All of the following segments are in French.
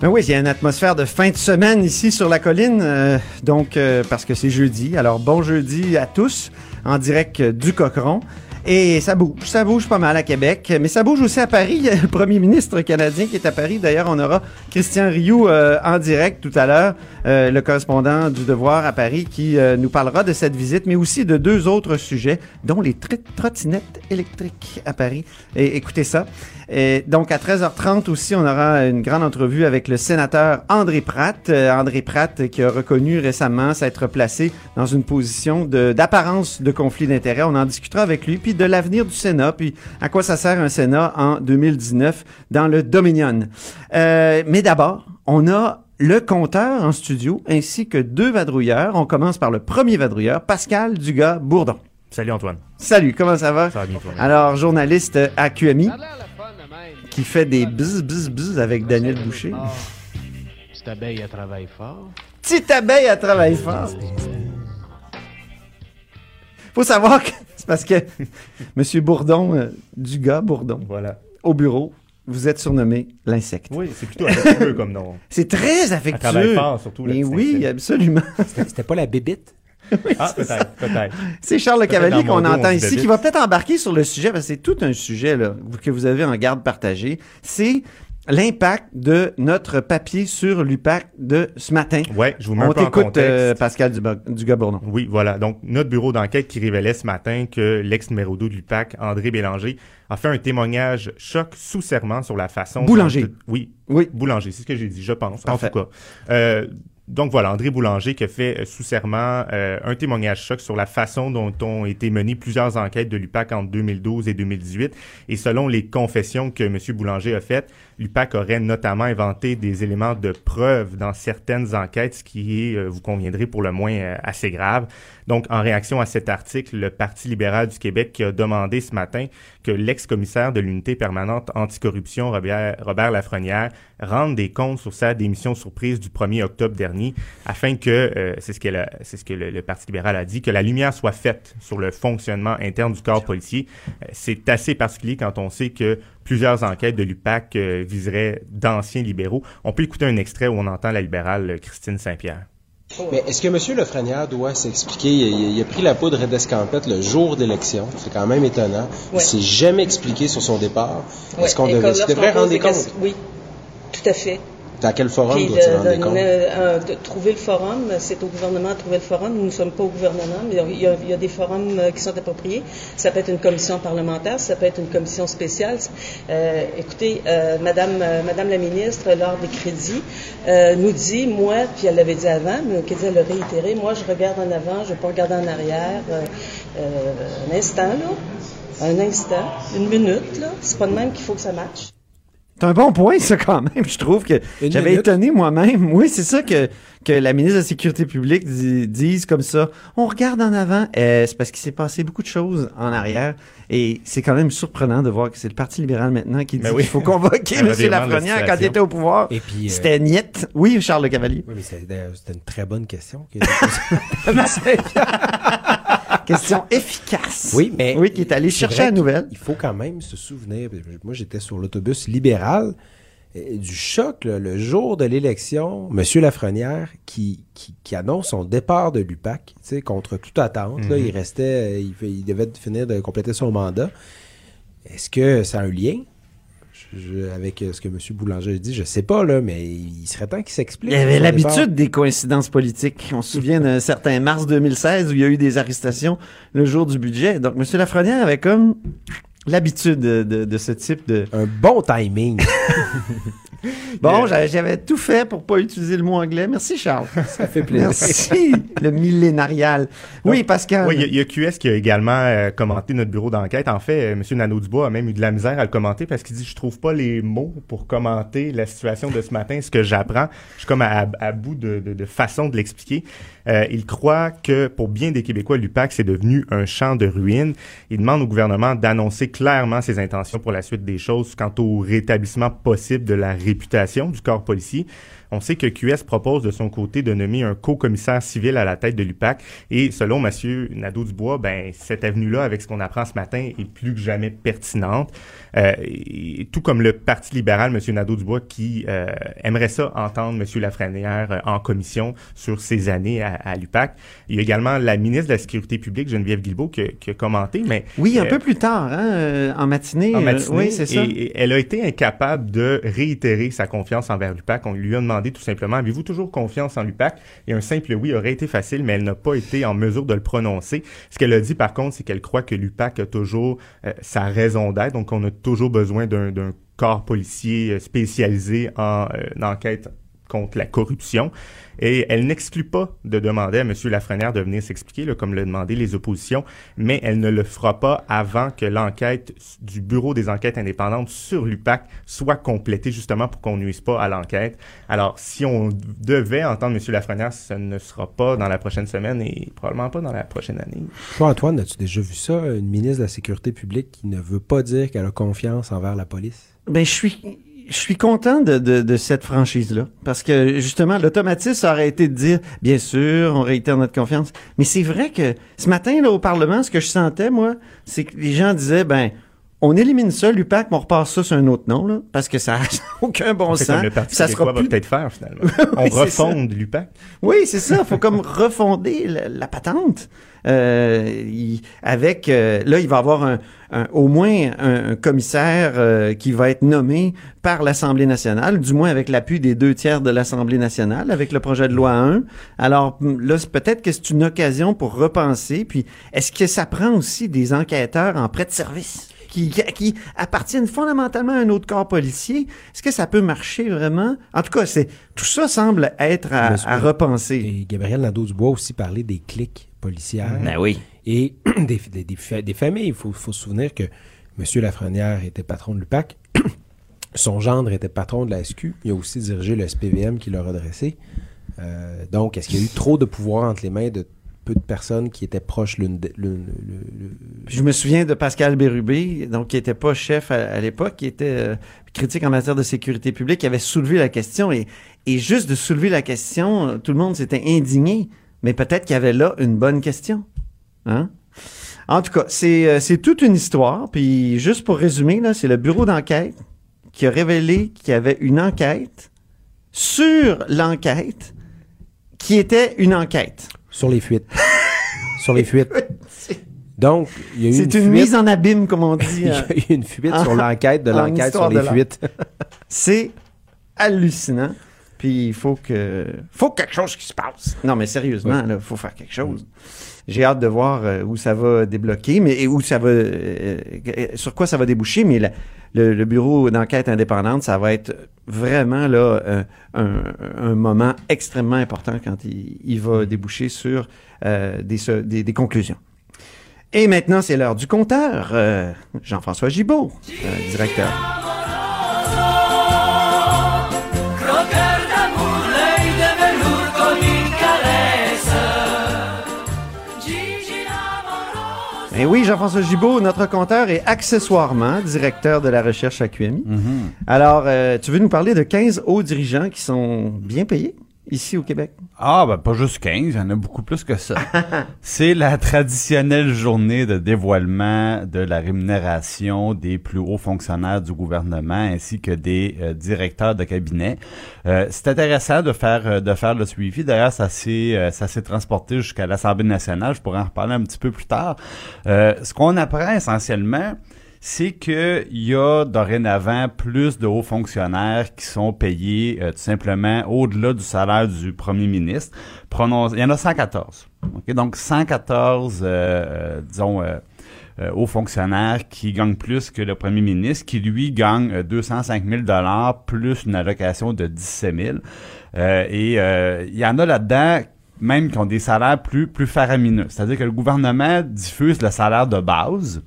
Ben oui, il y a une atmosphère de fin de semaine ici sur la colline, euh, donc euh, parce que c'est jeudi. Alors bon jeudi à tous, en direct du Cochon. Et ça bouge, ça bouge pas mal à Québec, mais ça bouge aussi à Paris. Le premier ministre canadien qui est à Paris. D'ailleurs, on aura Christian Rioux euh, en direct tout à l'heure, euh, le correspondant du Devoir à Paris, qui euh, nous parlera de cette visite, mais aussi de deux autres sujets, dont les tr- trottinettes électriques à Paris. Et écoutez ça. Et donc à 13h30 aussi, on aura une grande entrevue avec le sénateur André Pratt. Euh, André Pratt qui a reconnu récemment s'être placé dans une position d'apparence de, conflit d'intérêts. On en discutera avec lui, puis de l'avenir du Sénat, puis à quoi ça sert un Sénat en 2019 dans le Dominion? Euh, mais d'abord, on a le compteur en studio ainsi que deux vadrouilleurs. On commence par le premier vadrouilleur, Pascal Dugas-Bourdon. Salut Antoine. Salut, comment ça va? Ça va bien toi? Alors, journaliste à QMI, qui fait des bzz bzz bzz avec Daniel Boucher. Cette abeille, elle travaille fort. Petite abeille à travailler fort. Faut savoir que c'est parce que Monsieur Bourdon, euh, du gars Bourdon, Voilà. au bureau, vous êtes surnommé l'insecte. Oui, c'est plutôt affectueux comme nom. C'est très Elle affectueux. travaille fort, surtout. Mais oui, absolument. C'était pas la bébite? Ah, peut-être, peut-être. C'est Charles Le Cavalier qu'on entend ici, qui va peut-être embarquer sur le sujet, parce que c'est tout un sujet là, que vous avez en garde partagé. C'est l'impact de notre papier sur l'UPAC de ce matin. Ouais, je vous mets un On peu en t'écoute, contexte. euh, Pascal Dugas-Bourdon. Oui, voilà. Donc, notre bureau d'enquête qui révélait ce matin que l'ex-numéro 2 de l'UPAC, André Bélanger, a fait un témoignage choc sous serment sur la façon... Boulanger. dont- oui, Oui. Boulanger, c'est ce que j'ai dit, je pense, Parfait. en tout cas. Euh, donc voilà, André Boulanger qui a fait euh, sous serment euh, un témoignage choc sur la façon dont ont été menées plusieurs enquêtes de l'UPAC entre 2012 et 2018. Et selon les confessions que M. Boulanger a faites, l'UPAC aurait notamment inventé des éléments de preuve dans certaines enquêtes, ce qui est, euh, vous conviendrez, pour le moins euh, assez grave. Donc, en réaction à cet article, le Parti libéral du Québec qui a demandé ce matin que l'ex-commissaire de l'unité permanente anticorruption, Robert, Robert Lafrenière, rende des comptes sur sa démission surprise du 1er octobre dernier, afin que, euh, c'est ce, que le, Parti libéral a dit, que la lumière soit faite sur le fonctionnement interne du corps policier. Euh, c'est assez particulier quand on sait que plusieurs enquêtes de l'UPAC euh, viseraient d'anciens libéraux. On peut écouter un extrait où on entend la libérale Christine Saint-Pierre. Mais est-ce que M. Lefrenière doit s'expliquer? Il, il- il a pris la poudre d'escampette le jour d'élection. C'est quand même étonnant. Il Ouais. s'est jamais expliqué sur son départ. Ouais, Est-ce qu'on devrais pose rendre des comptes? Oui, tout à fait. Dans quel forum euh, trouver le forum, c'est au gouvernement de trouver le forum. Nous ne sommes pas au gouvernement, mais il y a, il y a des forums euh, qui sont appropriés. Ça peut être une commission parlementaire, ça peut être une commission spéciale. Euh, écoutez, euh, Madame, euh, Madame la ministre, lors des crédits, nous dit, moi, puis elle l'avait dit avant, mais qu'elle elle l'a réitéré, moi, je regarde en avant, je ne vais pas regarder en arrière. Un instant, là. Un instant, une minute, là. C'est pas de même qu'il faut que ça matche. C'est un bon point, ça, quand même. Je trouve que j'avais étonné moi-même. Oui, c'est ça que, que la ministre de la Sécurité publique dit- dise comme ça. On regarde en avant. Euh, c'est parce qu'il s'est passé beaucoup de choses en arrière. Et c'est quand même surprenant de voir que c'est le Parti libéral maintenant qui dit Ben oui. qu'il faut convoquer M. Lafrenière quand il était au pouvoir. Et puis, euh, C'était niette. Oui, Charles Le Cavalier. Oui, mais c'était c'était une très bonne question. que- Question efficace. oui, mais. Oui, qui est allé chercher la nouvelle. Il faut quand même se souvenir. Moi, j'étais sur l'autobus libéral. Du choc, là, le jour de l'élection, M. Lafrenière qui, qui, qui annonce son départ de l'UPAC, tu sais, contre toute attente. là, Mhm. il restait, euh, il, il devait finir de compléter son mandat. Est-ce que ça a un lien? Je- avec euh, ce que M. Boulanger a dit? Je sais pas, là, mais il serait temps qu'il s'explique. Il y avait l'habitude des coïncidences politiques. On se souvient d'un certain mars 2016 où il y a eu des arrestations le jour du budget. Donc, M. Lafrenière avait comme l'habitude de, de- de ce type de... Un bon timing. Bon, j'a- j'avais tout fait pour pas utiliser le mot anglais. Merci, Charles. Ça fait plaisir. Merci, le millénarial. Oui, Pascal. Oui, il y a- il y, a QS qui a également euh, commenté notre bureau d'enquête. En fait, euh, M. Nadeau-Dubois a même eu de la misère à le commenter parce qu'il dit « Je trouve pas les mots pour commenter la situation de ce matin, ce que j'apprends. Je suis comme à, à bout de, de, de façon de l'expliquer. Euh, il croit que pour bien des Québécois, l'UPAC, c'est devenu un champ de ruines. Il demande au gouvernement d'annoncer clairement ses intentions pour la suite des choses quant au rétablissement possible de la réputation du corps policier. On sait que QS propose de son côté de nommer un co-commissaire civil à la tête de l'UPAC et selon M. Nadeau-Dubois, ben, cette avenue-là, avec ce qu'on apprend ce matin, est plus que jamais pertinente. Euh, tout comme le Parti libéral, M. Nadeau-Dubois, qui euh, aimerait ça entendre M. Lafrenière euh, en commission sur ses années à, à l'UPAC. Il y a également la ministre de la Sécurité publique, Geneviève Guilbeault, qui, a- qui a commenté, mais Oui, un peu plus tard, hein, en matinée. en matinée. oui, c'est ça. Et, et elle a été incapable de réitérer sa confiance envers l'UPAC. On lui a demandé tout simplement, avez-vous toujours confiance en l'UPAC? Et un simple oui aurait été facile, mais elle n'a pas été en mesure de le prononcer. Ce qu'elle a dit, par contre, c'est qu'elle croit que l'UPAC a toujours euh, sa raison d'être. Donc, on a toujours besoin d'un d'un corps policier euh, spécialisé en euh, enquête contre la corruption. Et elle n'exclut pas de demander à M. Lafrenière de venir s'expliquer, comme le demandaient les oppositions, mais elle ne le fera pas avant que l'enquête du Bureau des enquêtes indépendantes sur l'UPAC soit complétée, justement pour qu'on nuise pas à l'enquête. Alors, si on devait entendre M. Lafrenière, ce ne sera pas dans la prochaine semaine et probablement pas dans la prochaine année. Toi, Antoine, as-tu déjà vu ça? Une ministre de la Sécurité publique qui ne veut pas dire qu'elle a confiance envers la police? Ben, je suis, je suis content de, de, de cette franchise-là. Parce que, justement, l'automatisme aurait été de dire, bien sûr, on réitère notre confiance. Mais c'est vrai que ce matin, là, au Parlement, ce que je sentais, moi, c'est que les gens disaient, ben, on élimine ça, l'UPAC, mais on repart ça sur un autre nom, là, parce que ça n'a aucun bon sens. comme le Parti ça sera va plus peut-être faire, finalement. on Oui, refonde l'UPAC. Oui, c'est ça. faut comme refonder la, la patente. Euh, il- avec euh, là, il va avoir un, un- au moins un, un commissaire euh, qui va être nommé par l'Assemblée nationale, du moins avec l'appui des deux tiers de l'Assemblée nationale, avec le projet de loi 1. Alors hum, là, peut-être que c'est une occasion pour repenser. Puis, est-ce que ça prend aussi des enquêteurs en prêt de service? Qui, qui, qui appartiennent fondamentalement à un autre corps policier. Est-ce que ça peut marcher vraiment? En tout cas, c'est tout ça semble être à, repenser. Et Gabriel Nadeau-Dubois a aussi parlé des cliques policières. Ben oui. Et des, des, des fa- des familles. Il faut, faut se souvenir que M. Lafrenière était patron de l'UPAC. Son gendre était patron de la SQ. Il a aussi dirigé le SPVM qui l'a redressé. Euh, donc, est-ce qu'il y a eu trop de pouvoir entre les mains de de personnes qui étaient proches de- l'une- Je me souviens de Pascal Bérubé, donc qui était pas chef à, l'époque, qui était euh, critique en matière de sécurité publique, qui avait soulevé la question et, juste de soulever la question, tout le monde s'était indigné. Mais peut-être qu'il y avait là une bonne question. Hein? En tout cas, c'est euh, c'est toute une histoire. Puis juste pour résumer, c'est le bureau d'enquête qui a révélé qu'il y avait une enquête sur l'enquête qui était une enquête. Sur les fuites. sur les fuites. Donc, il y a eu C'est une, mise en abîme, comme on dit. Il y a eu une fuite sur En- l'enquête de en l'enquête sur les fuites. C'est hallucinant. Puis il faut que faut quelque chose qui se passe. Non mais sérieusement là, faut faire quelque chose. J'ai hâte de voir euh, où ça va débloquer, mais et où ça va, euh, euh, sur quoi ça va déboucher. Mais la- le, bureau d'enquête indépendante, ça va être vraiment là euh, un, moment extrêmement important quand il, va déboucher sur euh, des, des, conclusions. Et maintenant, c'est l'heure du compteur. Euh, Jean-François Gibault, directeur. Eh oui, Jean-François Gibault, notre compteur est accessoirement directeur de la recherche à QMI. Alors, euh, tu veux nous parler de 15 hauts dirigeants qui sont bien payés? Ici au Québec? Ah, ben pas juste 15, il y en a beaucoup plus que ça. C'est la traditionnelle journée de dévoilement de la rémunération des plus hauts fonctionnaires du gouvernement ainsi que des euh, directeurs de cabinet. Euh, c'est intéressant de faire euh, de faire le suivi. D'ailleurs, ça s'est ça s'est transporté jusqu'à l'Assemblée nationale. Je pourrais en reparler un petit peu plus tard. Ce qu'on apprend essentiellement, c'est qu'il y a dorénavant plus de hauts fonctionnaires qui sont payés euh, tout simplement au-delà du salaire du premier ministre. Il y en a 114. OK? Donc 114, euh, euh, hauts fonctionnaires qui gagnent plus que le premier ministre, qui lui gagne euh, 205 000 dollars plus une allocation de 17 000. Euh, et il y en a là-dedans même qui ont des salaires plus, plus faramineux. C'est-à-dire que le gouvernement diffuse le salaire de base,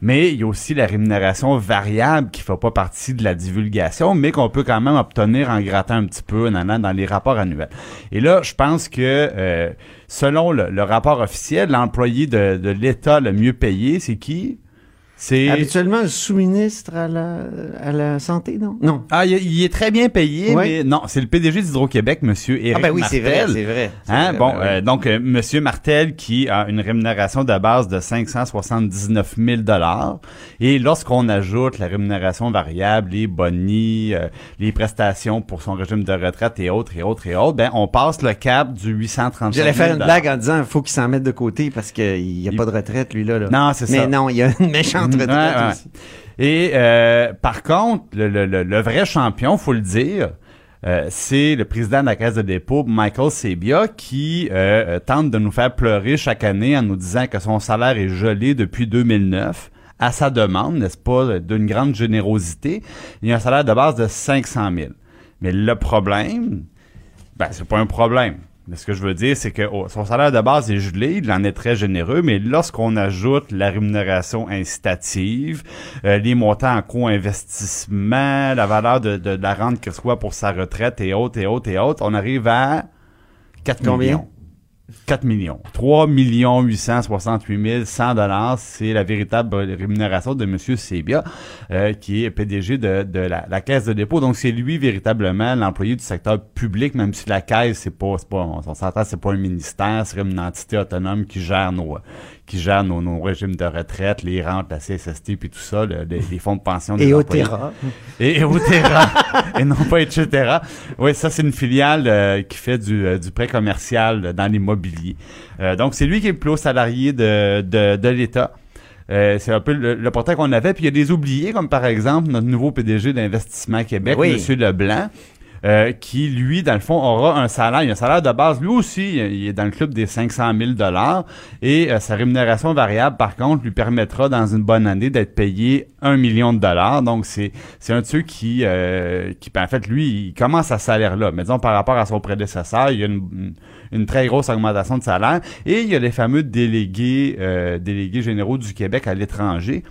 mais il y a aussi la rémunération variable qui fait pas partie de la divulgation, mais qu'on peut quand même obtenir en grattant un petit peu en allant dans les rapports annuels. Et là, je pense que euh, selon le, rapport officiel, l'employé de l'État le mieux payé, c'est qui? C'est Habituellement, le sous-ministre à la, à la santé, non? Non. ah, il, il est très bien payé, Ouais. mais non, c'est le PDG d'Hydro-Québec, Monsieur Éric Ah ben oui, c'est vrai, c'est vrai. C'est Hein, vrai, bon, ben oui. euh, donc euh, Monsieur Martel qui a une rémunération de base de 579 000 dollars et lorsqu'on ajoute la rémunération variable, les bonnies, euh, les prestations pour son régime de retraite et autres et autres et autres, ben on passe le cap du 835 000 J'allais faire une blague en disant, il faut qu'il s'en mette de côté parce qu'il n'y a Il- pas de retraite, lui, là. là. Non, c'est Mais ça. non, il y a une méchante Aussi. Et euh, par contre, le, le- le- le vrai champion, faut le dire, euh, c'est le président de la Caisse de dépôt, Michael Sebia, qui euh, tente de nous faire pleurer chaque année en nous disant que son salaire est gelé depuis 2009 à sa demande, n'est-ce pas, d'une grande générosité. Il a un salaire de base de 500 000. Mais le problème, ben, c'est pas un problème. Mais ce que je veux dire, c'est que oh, son salaire de base est gelé, il en est très généreux, mais lorsqu'on ajoute la rémunération incitative, euh, les montants en co-investissement, la valeur de, de, de la rente qu'il reçoit pour sa retraite et autres, et autres, et autres, on arrive à 4 Combien? millions. 4 millions. 3 millions 868 100 dollars, c'est la véritable rémunération de M. Sebia, euh, qui est PDG de, de la, la Caisse de dépôt. Donc, c'est lui véritablement l'employé du secteur public, même si la Caisse, c'est pas, pas, on s'entend, c'est pas un ministère, c'est une entité autonome qui gère nos, qui gère nos, nos régimes de retraite, les rentes, la CSST, puis tout ça, le- les, les fonds de pension des Et. Otera. Et, et Otera, et non pas etc. Oui, ça c'est une filiale euh, qui fait du, euh, du prêt commercial dans l'immobilier. Euh, donc c'est lui qui est le plus haut salarié de, de, de l'État. Euh, c'est un peu le, le portrait qu'on avait. Puis il y a des oubliés, comme par exemple notre nouveau PDG d'Investissement Québec, Oui. Monsieur Leblanc. Euh, qui, lui, dans le fond, aura un salaire. Il a un salaire de base. Lui aussi, il est dans le club des 500 000 Et euh, sa rémunération variable, par contre, lui permettra, dans une bonne année, d'être payé un million de dollars. Donc, c'est c'est un de ceux qui, euh, qui, ben, en fait, lui, il commence à ce salaire-là. Mais disons, par rapport à son prédécesseur, il y a une, une très grosse augmentation de salaire. Et il y a les fameux délégués, délégués généraux du Québec à l'étranger.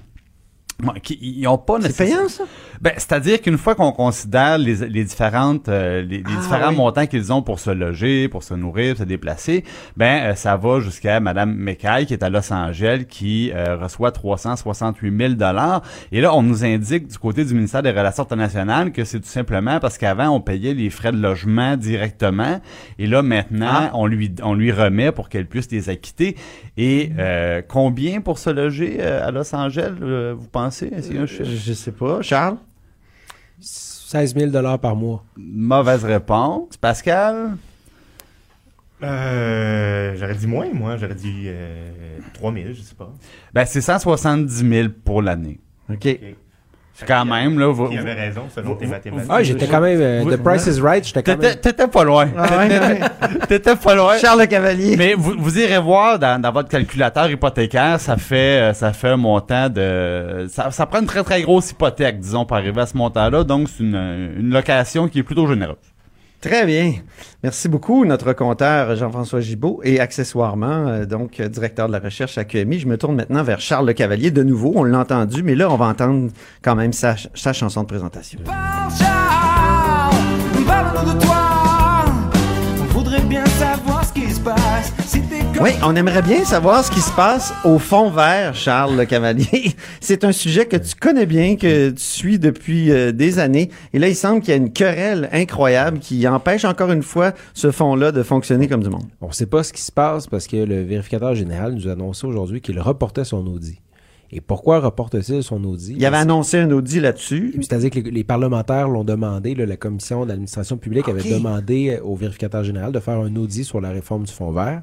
Qui, ils n'ont pas C'est payant, ça? Ben, c'est-à-dire qu'une fois qu'on considère les, les différentes euh, les, les Ah, différents oui. montants qu'ils ont pour se loger, pour se nourrir, se déplacer, ben euh, ça va jusqu'à Madame McKay qui est à Los Angeles qui euh, reçoit 368 000 dollars. Et là, on nous indique du côté du ministère des Relations internationales que c'est tout simplement parce qu'avant on payait les frais de logement directement, et là maintenant Ah. on lui on lui remet pour qu'elle puisse les acquitter. Et euh, combien pour se loger euh, à Los Angeles, euh, vous pensez? Chiffre? Je sais pas. Charles? 16 000 par mois. Mauvaise réponse. Pascal? Euh, j'aurais dit moins, moi. J'aurais dit euh, 3000, je sais pas. Ben, c'est 170 000 pour l'année. OK. Quand même, là. vous- Qui avait raison, selon tes mathématiques. Ah, j'étais quand même. euh, The Price is Right, j'étais quand T'étais même. t'étais pas loin. Ah. T'étais pas loin. Charles Le Cavalier. Mais vous, vous irez voir dans, dans votre calculateur hypothécaire, ça fait euh, ça fait un montant de ça, ça prend une très très grosse hypothèque, disons, pour arriver à ce montant-là. Donc c'est une, une location qui est plutôt généreuse. Très bien. Merci beaucoup, notre compteur Jean-François Gibault et accessoirement, euh, donc, euh, directeur de la recherche à QMI. Je me tourne maintenant vers Charles Le Cavalier de nouveau. On l'a entendu, mais là, on va entendre quand même sa, chanson de présentation. Oui, on aimerait bien savoir ce qui se passe au fond vert, Charles Le Cavalier. C'est un sujet que tu connais bien, que tu suis depuis euh, des années. Et là, il semble qu'il y a une querelle incroyable qui empêche encore une fois ce fond-là de fonctionner comme du monde. On ne sait pas ce qui se passe parce que le vérificateur général nous a annoncé aujourd'hui qu'il reportait son audit. Et pourquoi reporte-t-il son audit? Il avait annoncé un audit là-dessus. C'est-à-dire que les, les parlementaires l'ont demandé, là, la commission d'administration publique avait demandé au vérificateur général de faire un audit sur la réforme du fonds vert.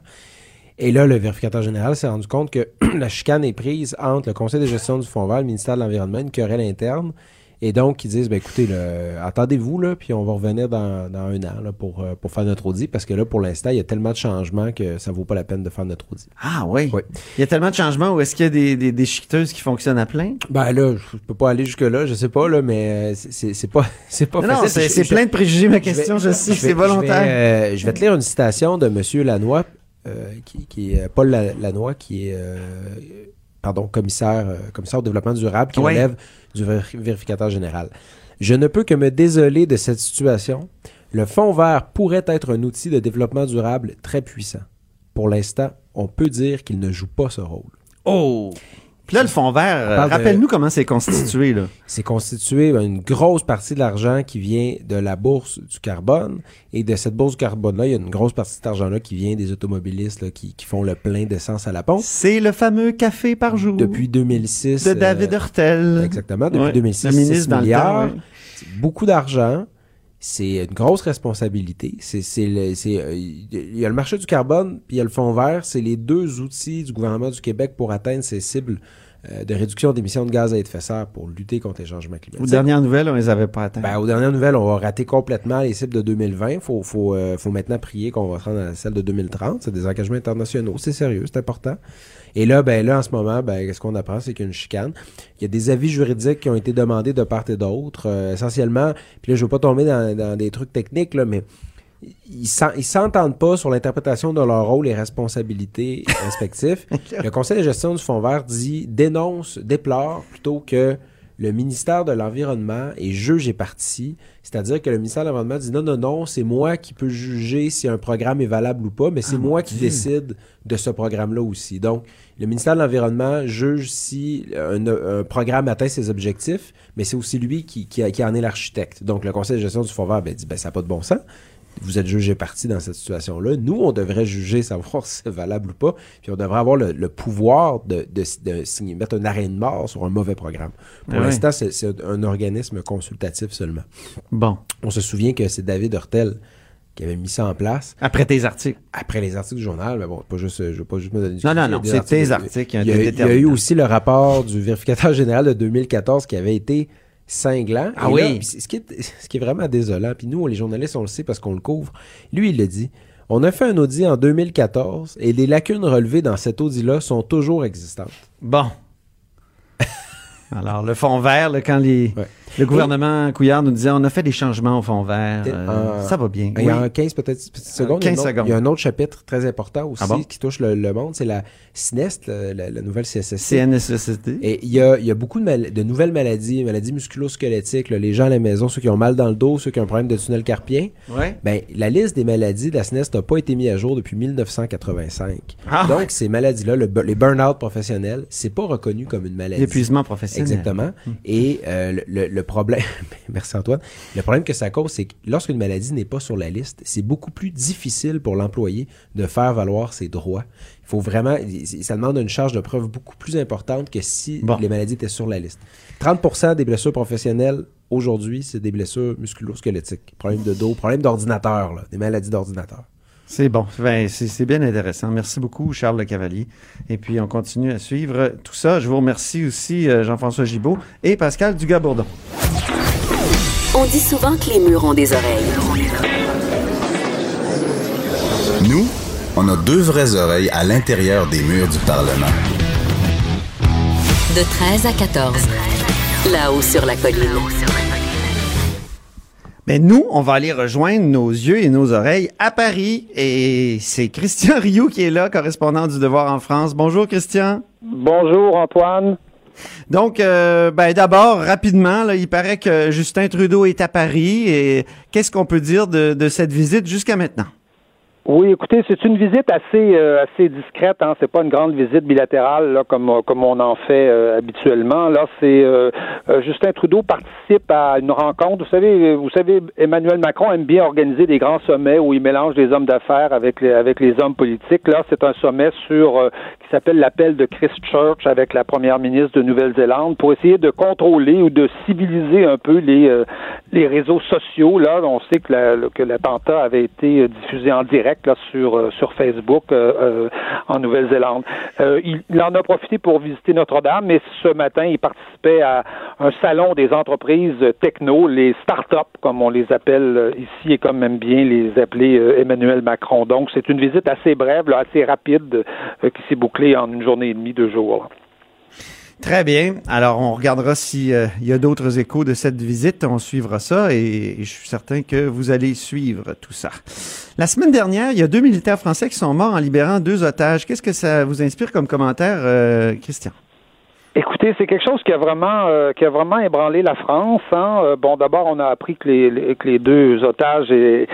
Et là, le vérificateur général s'est rendu compte que la chicane est prise entre le conseil de gestion du fonds vert, le ministère de l'Environnement, une querelle interne, Et donc, ils disent, ben, écoutez, attendez-vous, là, puis on va revenir dans, dans un an là, pour, euh, pour faire notre audit, parce que là, pour l'instant, il y a tellement de changements que ça vaut pas la peine de faire notre audit. Ah oui. Oui. Il y a tellement de changements où est-ce qu'il y a des, des déchiqueteuses qui fonctionnent à plein? Ben là, je peux pas aller jusque-là, je sais pas, là, mais euh, c'est- pas, c'est pas Non, non, facile. c'est Je- c'est plein de préjugés, ma je vais- question, je, sais, c'est volontaire. Je vais, euh, je vais te lire une citation de M. Lannoy, euh, qui, qui est Paul La- Lannoy, qui est euh, pardon, commissaire, euh, commissaire au développement durable, qui Ouais? relève du vér- vérificateur général. Je ne peux que me désoler de cette situation. Le fonds vert pourrait être un outil de développement durable très puissant. Pour l'instant, on peut dire qu'il ne joue pas ce rôle. Oh! Puis là, le fond vert, euh, de- rappelle-nous comment c'est constitué, là. C'est constitué d'une grosse partie de l'argent qui vient de la bourse du carbone. Et de cette bourse du carbone-là, il y a une grosse partie de cet argent-là qui vient des automobilistes là, qui, qui font le plein d'essence à la pompe. C'est le fameux café par jour. Depuis 2006. de euh, David Hurtel. Exactement. Depuis Ouais, 2006, le ministre 6 dans le milliards. temps, ouais. C'est beaucoup d'argent. C'est une grosse responsabilité. C'est, c'est le- c'est, euh, il y a le marché du carbone, puis il y a le fonds vert. C'est les deux outils du gouvernement du Québec pour atteindre ses cibles euh, de réduction d'émissions de gaz à effet de serre pour lutter contre les changements climatiques. Aux dernières nouvelles, on les avait pas atteints. Ben, aux dernières nouvelles, on va rater complètement les cibles de 2020. Faut, faut, euh, faut maintenant prier qu'on va se rendre à celle de 2030. C'est des engagements internationaux. C'est sérieux, c'est important. Et là, ben là, en ce moment, ben, qu'est-ce qu'on apprend? C'est qu'il y a une chicane. Il y a des avis juridiques qui ont été demandés de part et d'autre. euh, essentiellement, puis là, je veux pas tomber dans, dans des trucs techniques, là, mais ils s'entendent pas sur l'interprétation de leur rôle et responsabilités respectifs. Le conseil de gestion du fonds vert dit, dénonce, déplore plutôt que le ministère de l'Environnement est juge et parti. C'est-à-dire que le ministère de l'Environnement dit non, non, non, c'est moi qui peux juger si un programme est valable ou pas, mais c'est moi qui décide de ce programme-là aussi. Donc, le ministère de l'Environnement juge si un, un programme atteint ses objectifs, mais c'est aussi lui qui, qui, qui en est l'architecte. Donc, le conseil de gestion du fonds vert ben, dit ben, ça n'a pas de bon sens vous êtes jugé parti dans cette situation-là. Nous, on devrait juger, savoir si c'est valable ou pas, puis on devrait avoir le, le pouvoir de, de, de signer- mettre un arrêt de mort sur un mauvais programme. Pour ouais. l'instant, c'est un organisme consultatif seulement. Bon. On se souvient que c'est David Hurtel qui avait mis ça en place. Après tes articles. Après les articles du journal, mais bon, pas juste, je veux pas juste me donner du Non, non, non, c'est tes articles- articles qui ont Il y, a, il y a eu aussi le rapport du vérificateur général de 2014 qui avait été cinglant. Ah Et oui. là, ce, qui est, ce qui est vraiment désolant, puis nous, les journalistes, on le sait parce qu'on le couvre. Lui, il le dit. On a fait un audit en 2014 et les lacunes relevées dans cet audit-là sont toujours existantes. Bon. Alors, le fond vert, là, quand les, Ouais. Le gouvernement Couillard nous disait on a fait des changements au fond vert, euh, Euh, ça va bien. Il y a Oui. en 15 peut-être secondes. 15 il, y a un autre, secondes. il y a un autre chapitre très important aussi Ah bon? qui touche le, le monde, c'est la SNEST, la, la- la nouvelle CSST. CNSST. Et il y a, il y a beaucoup de, mal- de nouvelles maladies, maladies musculo-squelettiques, là, les gens à la maison, ceux qui ont mal dans le dos, ceux qui ont un problème de tunnel carpien. Ouais. Ben, la liste des maladies de la SNES n'a pas été mise à jour depuis 1985. Ah. Donc, ces maladies-là, le les burn-out professionnels, c'est pas reconnu comme une maladie. L'épuisement professionnel. Exactement. Et euh, le, le- le problème, merci Antoine, le problème que ça cause, c'est que lorsqu'une maladie n'est pas sur la liste, c'est beaucoup plus difficile pour l'employé de faire valoir ses droits. Il faut vraiment, ça demande une charge de preuve beaucoup plus importante que si Bon. les maladies étaient sur la liste. 30% des blessures professionnelles aujourd'hui, c'est des blessures musculo-squelettiques. Problème de dos, problème d'ordinateur, des maladies d'ordinateur. C'est bon. Ben, c'est c'est bien intéressant. Merci beaucoup, Charles Le Cavalier. Et puis, on continue à suivre tout ça. Je vous remercie aussi, euh, Jean-François Gibault et Pascal Dugas-Bourdon. On dit souvent que les murs ont des oreilles. Nous, on a deux vraies oreilles à l'intérieur des murs du Parlement. De 13 à 14. Là-haut sur la colline. Mais nous, on va aller rejoindre nos yeux et nos oreilles à Paris. Et c'est Christian Rioux qui est là, correspondant du Devoir en France. Bonjour, Christian. Bonjour Antoine. Donc, euh, ben, d'abord, rapidement, là, il paraît que Justin Trudeau est à Paris. Et qu'est-ce qu'on peut dire de, de cette visite jusqu'à maintenant? Oui, écoutez, c'est une visite assez euh, assez discrète. Hein. C'est pas une grande visite bilatérale là, comme comme on en fait euh, habituellement. Là, c'est euh, euh, Justin Trudeau participe à une rencontre. Vous savez, vous savez, Emmanuel Macron aime bien organiser des grands sommets où il mélange les hommes d'affaires avec les avec les hommes politiques. Là, c'est un sommet sur euh, qui s'appelle l'appel de Christchurch avec la première ministre de Nouvelle-Zélande pour essayer de contrôler ou de civiliser un peu les euh, les réseaux sociaux. Là, on sait que la- que l'attentat avait été diffusé en direct sur, euh, sur Facebook euh, euh, en Nouvelle-Zélande. Il, en a profité pour visiter Notre-Dame, mais ce matin, il participait à un salon des entreprises techno, les start-up, comme on les appelle ici et comme aime bien les appeler Emmanuel Macron. Donc, c'est une visite assez brève, assez rapide, qui s'est bouclée en une journée et demie, deux jours. Très bien. Alors, on regardera s'il y a d'autres échos de cette visite. On suivra ça et, et je suis certain que vous allez suivre tout ça. La semaine dernière, il y a deux militaires français qui sont morts en libérant deux otages. Qu'est-ce que ça vous inspire comme commentaire, euh, Christian? Écoutez, c'est quelque chose qui a vraiment euh, qui a vraiment ébranlé la France. Hein. Euh, bon, d'abord, on a appris que les, les- que les deux otages euh,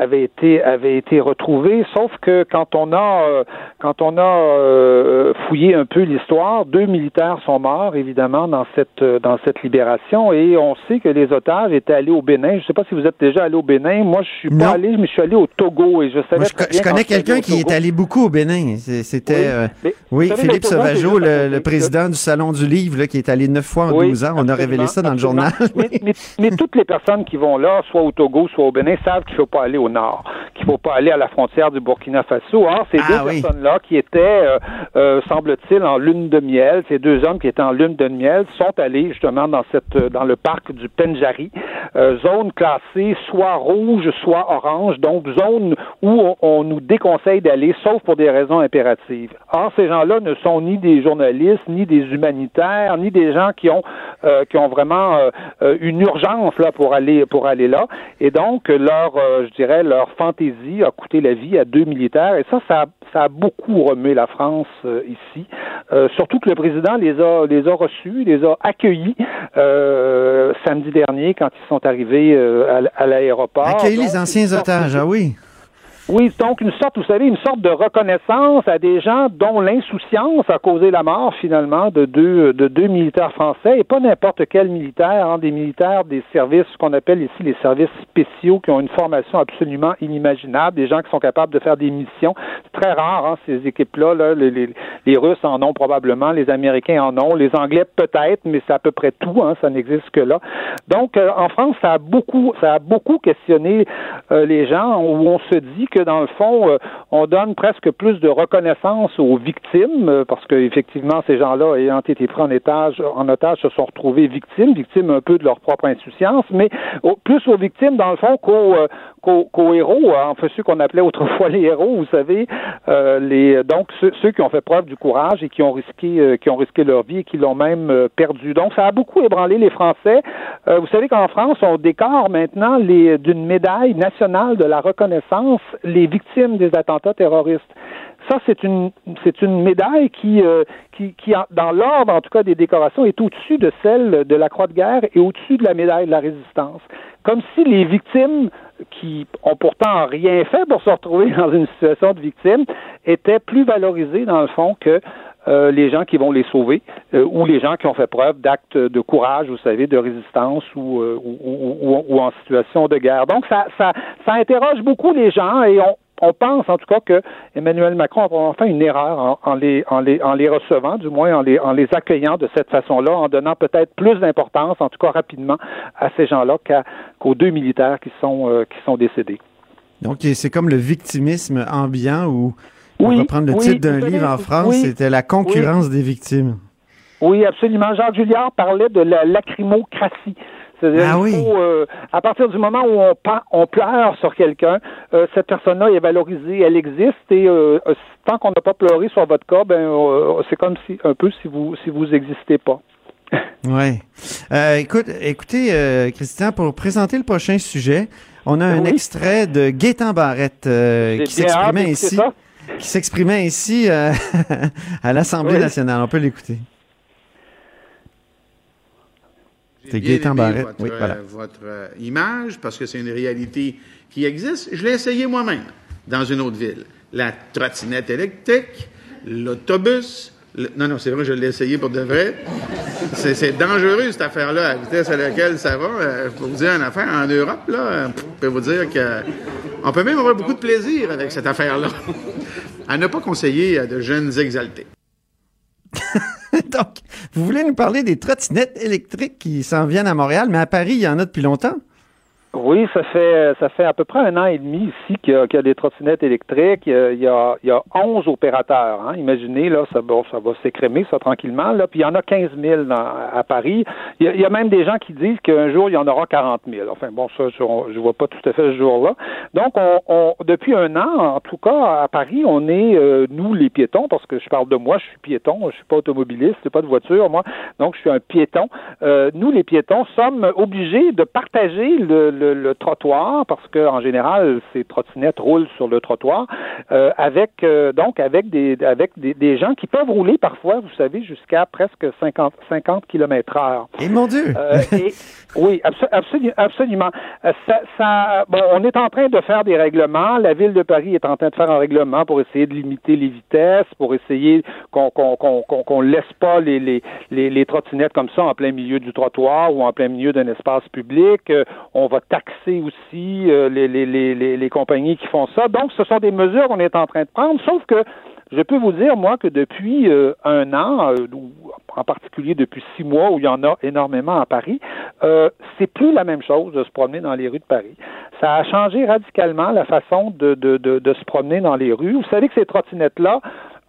avaient été avaient été retrouvés. Sauf que quand on a euh, quand on a euh, fouillé un peu l'histoire, deux militaires sont morts évidemment dans cette euh, dans cette libération et on sait que les otages étaient allés au Bénin. Je ne sais pas si vous êtes déjà allé au Bénin. Moi, je suis Non. pas allé, mais je suis allé au Togo et je savais Moi, je, très co- bien je connais quelqu'un qui est allé beaucoup au Bénin. C'était Oui, euh, mais oui, Philippe le Sauvageau, le, côté. le président du Salon du Livre, là, qui est allé neuf fois en Oui, 12 ans. On a révélé ça dans le journal. mais, mais- mais toutes les personnes qui vont là, soit au Togo, soit au Bénin, savent qu'il ne faut pas aller au nord, qu'il ne faut pas aller à la frontière du Burkina Faso. Or, ces Ah deux oui. personnes-là qui étaient, euh, euh, semble-t-il, en lune de miel, ces deux hommes qui étaient en lune de miel, sont allés justement dans cette, dans le parc du Penjari, euh, zone classée soit rouge, soit orange, donc zone où on, on nous déconseille d'aller, sauf pour des raisons impératives. Or, ces gens-là ne sont ni des journalistes, ni des humanitaires, ni des gens qui ont euh, qui ont vraiment euh, euh, une urgence là pour aller pour aller là. Et donc leur, euh, je dirais, leur fantaisie a coûté la vie à deux militaires. Et ça, ça, a- ça a beaucoup remué la France ici. Surtout que le président les a les a reçus, les a accueillis samedi dernier quand ils sont arrivés à, à l'aéroport. Accueillir les anciens otages, ah oui. Oui, donc une sorte, vous savez, une sorte de reconnaissance à des gens dont l'insouciance a causé la mort finalement de deux de deux militaires français et pas n'importe quel militaire, hein, des militaires des services ce qu'on appelle ici les services spéciaux qui ont une formation absolument inimaginable, des gens qui sont capables de faire des missions. C'est très rare hein, ces équipes-là. Là, les, les, les Russes en ont probablement, les Américains en ont, les Anglais peut-être, mais c'est à peu près tout. Hein, ça n'existe que là. Donc euh, en France, ça a beaucoup ça a beaucoup questionné euh, les gens où on se dit que dans le fond, euh, on donne presque plus de reconnaissance aux victimes, euh, parce que effectivement, ces gens-là, ayant été pris en étage, en otage, se sont retrouvés victimes, victimes un peu de leur propre insouciance, mais plus aux victimes, dans le fond, qu'aux euh, qu'aux héros, hein, enfin ceux qu'on appelait autrefois les héros, vous savez, euh, les donc ceux, ceux qui ont fait preuve du courage et qui ont risqué euh, qui ont risqué leur vie et qui l'ont même euh, perdu. Donc ça a beaucoup ébranlé les Français. Vous savez qu'en France, on décore maintenant les d'une médaille nationale de la reconnaissance les victimes des attentats terroristes. Ça, c'est une médaille qui euh, qui, qui dans l'ordre en tout cas des décorations est au-dessus de celle de la Croix de guerre et au-dessus de la médaille de la résistance. Comme si les victimes qui ont pourtant rien fait pour se retrouver dans une situation de victime étaient plus valorisées dans le fond que euh, les gens qui vont les sauver euh, ou les gens qui ont fait preuve d'actes de courage, vous savez, de résistance ou, euh, ou- ou- ou en situation de guerre. Donc ça, ça, ça interroge beaucoup les gens et on, on pense en tout cas que Emmanuel Macron a fait une erreur en, en les, en, les, en les recevant, du moins en les, en les accueillant de cette façon-là, en donnant peut-être plus d'importance, en tout cas rapidement, à ces gens-là qu'à- qu'aux deux militaires qui sont, euh, qui sont décédés. Donc, c'est comme le victimisme ambiant ou, pour reprendre le oui, titre d'un livre en France, oui, c'était la concurrence des victimes. Oui, absolument. Jacques Julliard parlait de la lacrymocratie. C'est-à-dire, Ah oui. faut, euh, à partir du moment où on, on pleure sur quelqu'un, euh, cette personne-là est valorisée, elle existe, et euh, tant qu'on n'a pas pleuré sur votre cas, ben c'est comme si un peu si vous si vous existez pas. Euh, écoute, écoutez, euh, Christian, pour présenter le prochain sujet, on a un Oui. extrait de Gaétan Barrette qui s'exprimait ici, qui s'exprimait ici à l'Assemblée Oui. nationale. On peut l'écouter. C'est aimé Barrette. Votre, Oui, voilà. euh, votre euh, image, parce que c'est une réalité qui existe. Je l'ai essayé moi-même dans une autre ville. La trottinette électrique, l'autobus. le- Non, non, c'est vrai, je l'ai essayé pour de vrai. C'est dangereux, cette affaire-là, à la vitesse à laquelle ça va. Euh, Je peux vous dire une affaire, en Europe, là, euh, je peux vous dire que on peut même avoir beaucoup de plaisir avec cette affaire-là. À ne pas conseiller à de jeunes exaltés. Donc, vous voulez nous parler des trottinettes électriques qui s'en viennent à Montréal, mais à Paris, il y en a depuis longtemps? Oui, ça fait ça fait à peu près un an et demi ici qu'il y a, qu'il y a des trottinettes électriques. Il y a, il y a, 11 opérateurs. Hein. Imaginez, là, ça, bon, ça va s'écrémer, ça, tranquillement. Là. Puis il y en a 15 000 dans- à Paris. Il y, a, il y a même des gens qui disent qu'un jour, il y en aura 40 000. Enfin, bon, ça, je, je vois pas tout à fait ce jour-là. Donc, on, on- depuis un an, en tout cas, à Paris, on est, euh, nous, les piétons, parce que je parle de moi, je suis piéton, je suis pas automobiliste, j'ai pas de voiture, moi, donc je suis un piéton. Euh, nous, les piétons, sommes obligés de partager le- le trottoir, parce que en général, ces trottinettes roulent sur le trottoir, euh, avec euh, donc avec des avec des, des gens qui peuvent rouler parfois, vous savez, jusqu'à presque 50 50 km heure. Et mon Dieu! Euh, et- oui, abso- absolu- absolument. Ça, ça- bon, on est en train de faire des règlements. La ville de Paris est en train de faire un règlement pour essayer de limiter les vitesses, pour essayer qu'on qu'on qu'on qu'on- qu'on laisse pas les, les, les, les trottinettes comme ça en plein milieu du trottoir ou en plein milieu d'un espace public. Euh, on va taxer aussi euh, les, les, les, les, compagnies qui font ça. Donc, ce sont des mesures qu'on est en train de prendre, sauf que je peux vous dire, moi, que depuis euh, un an, euh, ou en particulier depuis six mois, où il y en a énormément à Paris, euh, c'est plus la même chose de se promener dans les rues de Paris. Ça a changé radicalement la façon de, de, de, de se promener dans les rues. Vous savez que ces trottinettes-là,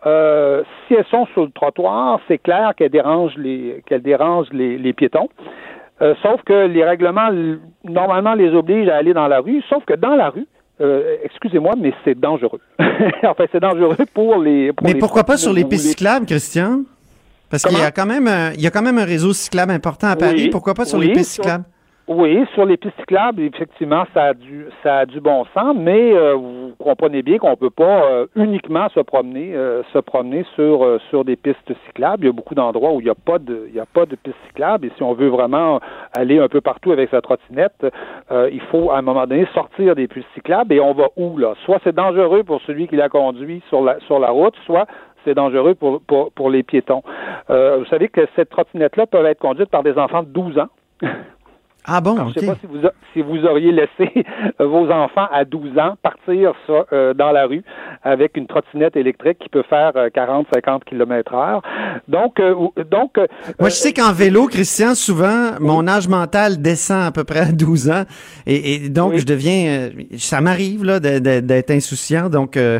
euh, si elles sont sur le trottoir, c'est clair qu'elles dérangent les qu'elles dérangent les, les piétons. Euh, sauf que les règlements, normalement, les obligent à aller dans la rue, sauf que dans la rue, euh, excusez-moi, mais c'est dangereux. enfin, c'est dangereux pour les. Pour Mais les pourquoi pas sur les pistes cyclables, Christian? Parce qu'il y a quand même un, il y a quand même un réseau cyclable important à Paris. Oui, pourquoi pas sur oui, les pistes cyclables? Oui, sur les pistes cyclables, effectivement, ça a du, ça a du bon sens, mais euh, vous comprenez bien qu'on peut pas euh, uniquement se promener, euh, se promener sur des pistes cyclables. Il y a beaucoup d'endroits où il n'y a pas de, a pas de pistes cyclables, et si on veut vraiment aller un peu partout avec sa trottinette, il faut à un moment donné sortir des pistes cyclables. Et on va où là? Soit c'est dangereux pour celui qui la conduit sur la sur la route, soit c'est dangereux pour, pour, pour les piétons. Vous savez que cette trottinette-là peut être conduite par des enfants de 12 ans. Ah bon, Alors, Je ne sais pas si vous, a- si vous auriez laissé euh, vos enfants à 12 ans partir ça, euh, dans la rue avec une trottinette électrique qui peut faire 40-50 km heure. Donc, euh, donc euh, Moi, je sais qu'en vélo, Christian, souvent, mon âge mental descend à peu près à 12 ans. Et, et donc, je deviens... euh, ça m'arrive, là, d'être insouciant. Donc, euh,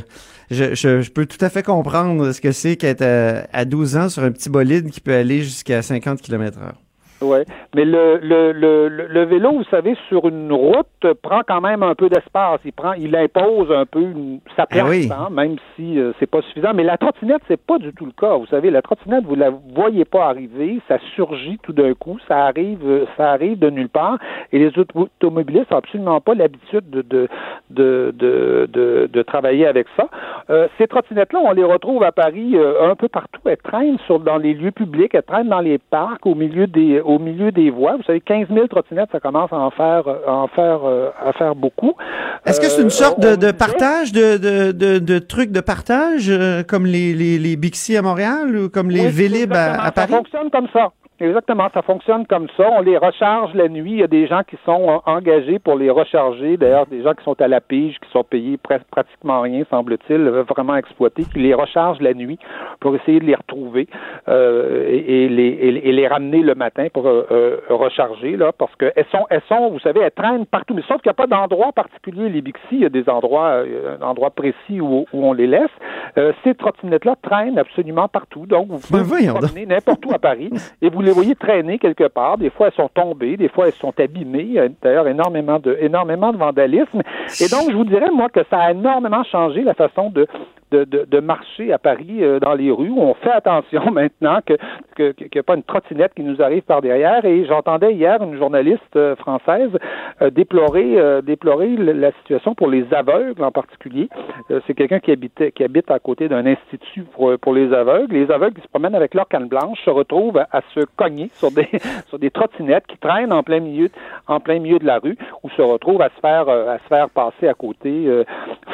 je, je- je peux tout à fait comprendre ce que c'est qu'être euh, à 12 ans sur un petit bolide qui peut aller jusqu'à 50 km heure. Oui, mais le, le, le, le- vélo, vous savez, sur une route, prend quand même un peu d'espace. Il prend, il impose un peu une- sa place, Eh oui. hein, même si euh, c'est pas suffisant. Mais la trottinette, c'est pas du tout le cas. Vous savez, la trottinette, vous la voyez pas arriver, ça surgit tout d'un coup, ça arrive, euh, ça arrive de nulle part. Et les auto- automobilistes n'ont absolument pas l'habitude de de, de, de, de, de travailler avec ça. Euh, ces trottinettes-là, on les retrouve à Paris euh, un peu partout. Elles traînent sur, dans les lieux publics, elles traînent dans les parcs, au milieu des, au milieu des voies. Vous savez, 15 000 trottinettes, ça commence à en faire, à en faire, euh, à faire beaucoup. Est-ce que c'est Euh, une sorte on- de, de partage, de, de, de, de trucs de partage, euh, comme les, les, les Bixi à Montréal ou comme les Oui, Vélib à, à Paris? Ça fonctionne comme ça. Exactement, ça fonctionne comme ça. On les recharge la nuit. Il y a des gens qui sont euh, engagés pour les recharger. D'ailleurs, des gens qui sont à la pige, qui sont payés pratiquement rien, semble-t-il, vraiment exploités, qui les rechargent la nuit pour essayer de les retrouver euh, et, et les, et, les ramener le matin pour euh, euh, recharger, là, parce que elles sont, elles sont, vous savez, elles traînent partout. Mais sauf qu'il n'y a pas d'endroit particulier. Les Bixi, il y a des endroits, euh, un endroit précis où, où on les laisse. Euh, ces trottinettes-là traînent absolument partout. Donc, vous pouvez Ben vous donc. promener n'importe où à Paris et vous les voyez traîner quelque part. Des fois, elles sont tombées, des fois, elles sont abîmées. D'ailleurs, énormément de, énormément de vandalisme. Et donc, je vous dirais, moi, que ça a énormément changé la façon de, de, de, de marcher à Paris euh, dans les rues. On fait attention maintenant que que- que- qu'il n'y a pas une trottinette qui nous arrive par derrière. Et j'entendais hier une journaliste euh, française euh, déplorer, déplorer la situation pour les aveugles en particulier. C'est quelqu'un qui habitait, qui habite à côté d'un institut pour, pour les aveugles. Les aveugles qui se promènent avec leur canne blanche se retrouvent à, à se cogner sur des sur des trottinettes qui traînent en plein milieu en plein milieu de la rue ou se retrouvent à se faire à se faire passer à côté, euh,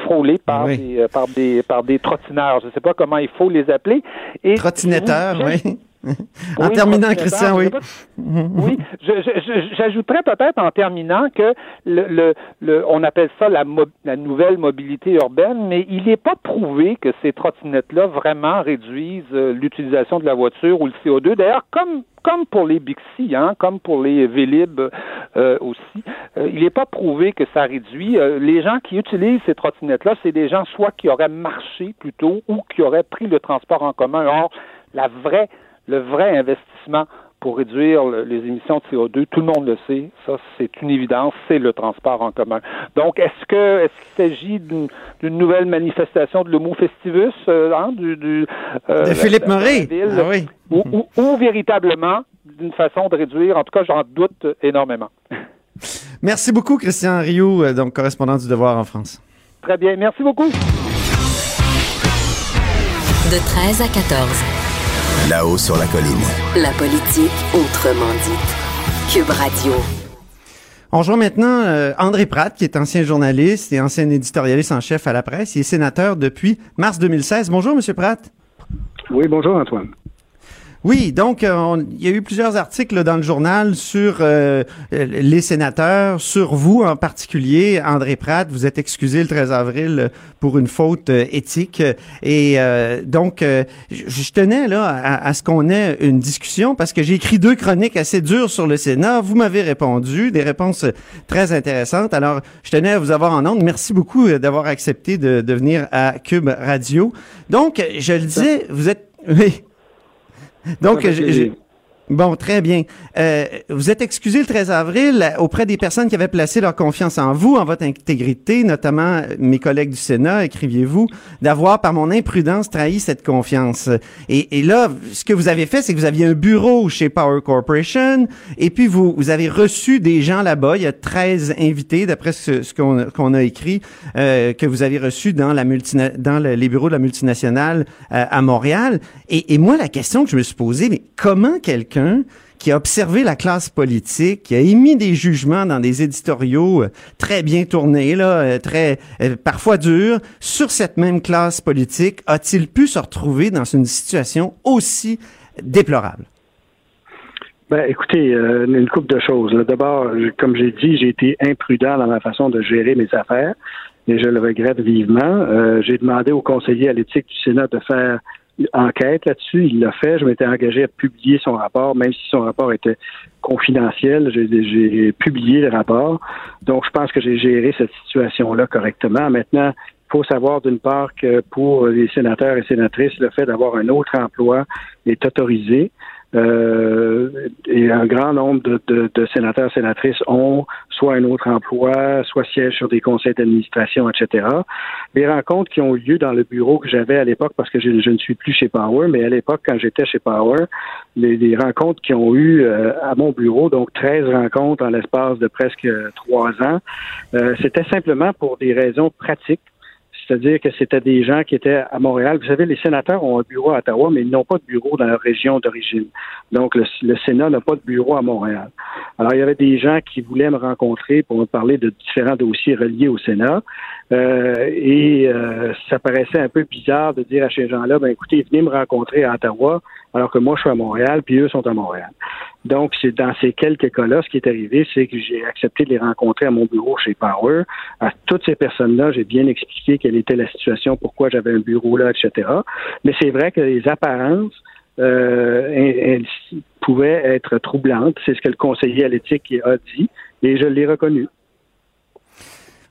frôlés par Oui. des euh, par des par des trottineurs. Je ne sais pas comment il faut les appeler. Et Trottinetteurs, vous- oui. en Oui, terminant, Christian, oui. Oui, j'ajouterais peut-être en terminant que le, le- le- on appelle ça la, mo- la nouvelle mobilité urbaine, mais il n'est pas prouvé que ces trottinettes-là vraiment réduisent euh, l'utilisation de la voiture ou le CO2. D'ailleurs, comme comme pour les Bixi, hein, comme pour les Vélib euh, aussi, il n'est pas prouvé que ça réduit. Euh, les gens qui utilisent ces trottinettes-là, c'est des gens soit qui auraient marché plutôt ou qui auraient pris le transport en commun. Or, la vraie, le vrai investissement pour réduire le- les émissions de CO2, tout le monde le sait, ça c'est une évidence, c'est le transport en commun. Donc, est-ce que est-ce qu'il s'agit d'une d'une nouvelle manifestation de l'homo festivus, euh, hein, du, du, euh, De Philippe Murray. Ah oui. ou, ou- ou véritablement d'une façon de réduire, en tout cas j'en doute énormément. Merci beaucoup, Christian Rioux, euh, donc correspondant du Devoir en France. Très bien, merci beaucoup. De 13 à 14. Là-haut sur la colline. La politique autrement dite. Cube Radio. On rejoint maintenant euh, André Pratt, qui est ancien journaliste et ancien éditorialiste en chef à la presse. Il est sénateur depuis mars 2016. Bonjour, Monsieur Pratt. Oui, bonjour Antoine. Oui, donc euh, on- il y a eu plusieurs articles là, dans le journal sur euh, les sénateurs, sur vous en particulier, André Pratt. Vous êtes excusé le 13 avril pour une faute euh, éthique. Et euh, donc, euh, je tenais là à, à ce qu'on ait une discussion parce que j'ai écrit deux chroniques assez dures sur le Sénat. Vous m'avez répondu, des réponses très intéressantes. Alors, je tenais à vous avoir en ondes. Merci beaucoup d'avoir accepté de, de venir à Cube Radio. Donc, je le disais, vous êtes... Oui. Donc, Ça Bon, très bien. Euh, vous êtes excusé le 13 avril auprès des personnes qui avaient placé leur confiance en vous, en votre intégrité, notamment euh, mes collègues du Sénat, écriviez-vous, d'avoir par mon imprudence trahi cette confiance. Et, et là, ce que vous avez fait, c'est que vous aviez un bureau chez Power Corporation, et puis vous, vous avez reçu des gens là-bas. Il y a 13 invités, d'après ce, ce qu'on qu'on a écrit, euh, que vous avez reçus dans, la multina- dans le- les bureaux de la multinationale euh, à Montréal. Et, et moi, la question que je me suis posée, mais comment quelqu'un qui a observé la classe politique, qui a émis des jugements dans des éditoriaux euh, très bien tournés, là, euh, très euh, parfois durs, sur cette même classe politique, a-t-il pu se retrouver dans une situation aussi déplorable? Ben, écoutez, une couple de choses. D'abord, comme j'ai dit, j'ai été imprudent dans ma façon de gérer mes affaires et je le regrette vivement. J'ai demandé au conseiller à l'éthique du Sénat de faire enquête là-dessus. Il l'a fait. Je m'étais engagé à publier son rapport, même si son rapport était confidentiel. J'ai, publié le rapport. Donc, je pense que j'ai géré cette situation-là correctement. Maintenant, il faut savoir d'une part que pour les sénateurs et sénatrices, le fait d'avoir un autre emploi est autorisé. Euh, et un grand nombre de, de, de sénateurs sénatrices ont soit un autre emploi, soit siègent sur des conseils d'administration, etc. Les rencontres qui ont eu lieu dans le bureau que j'avais à l'époque, parce que je, je ne suis plus chez Power, mais à l'époque, quand j'étais chez Power, les, les rencontres qui ont eu euh, à mon bureau, donc 13 rencontres en l'espace de presque euh, trois ans, euh, c'était simplement pour des raisons pratiques. C'est-à-dire que c'était des gens qui étaient à Montréal. Vous savez, les sénateurs ont un bureau à Ottawa, mais ils n'ont pas de bureau dans leur région d'origine. Donc, le, Sénat n'a pas de bureau à Montréal. Alors, il y avait des gens qui voulaient me rencontrer pour me parler de différents dossiers reliés au Sénat. Euh, et euh, ça paraissait un peu bizarre de dire à ces gens-là, ben écoutez, venez me rencontrer à Ottawa, alors que moi, je suis à Montréal, puis eux sont à Montréal. Donc, c'est dans ces quelques cas-là, ce qui est arrivé, c'est que j'ai accepté de les rencontrer à mon bureau chez Power. À toutes ces personnes-là, j'ai bien expliqué quelle était la situation, pourquoi j'avais un bureau là, etc. Mais c'est vrai que les apparences euh, pouvaient être troublantes. C'est ce que le conseiller à l'éthique a dit, et je l'ai reconnu.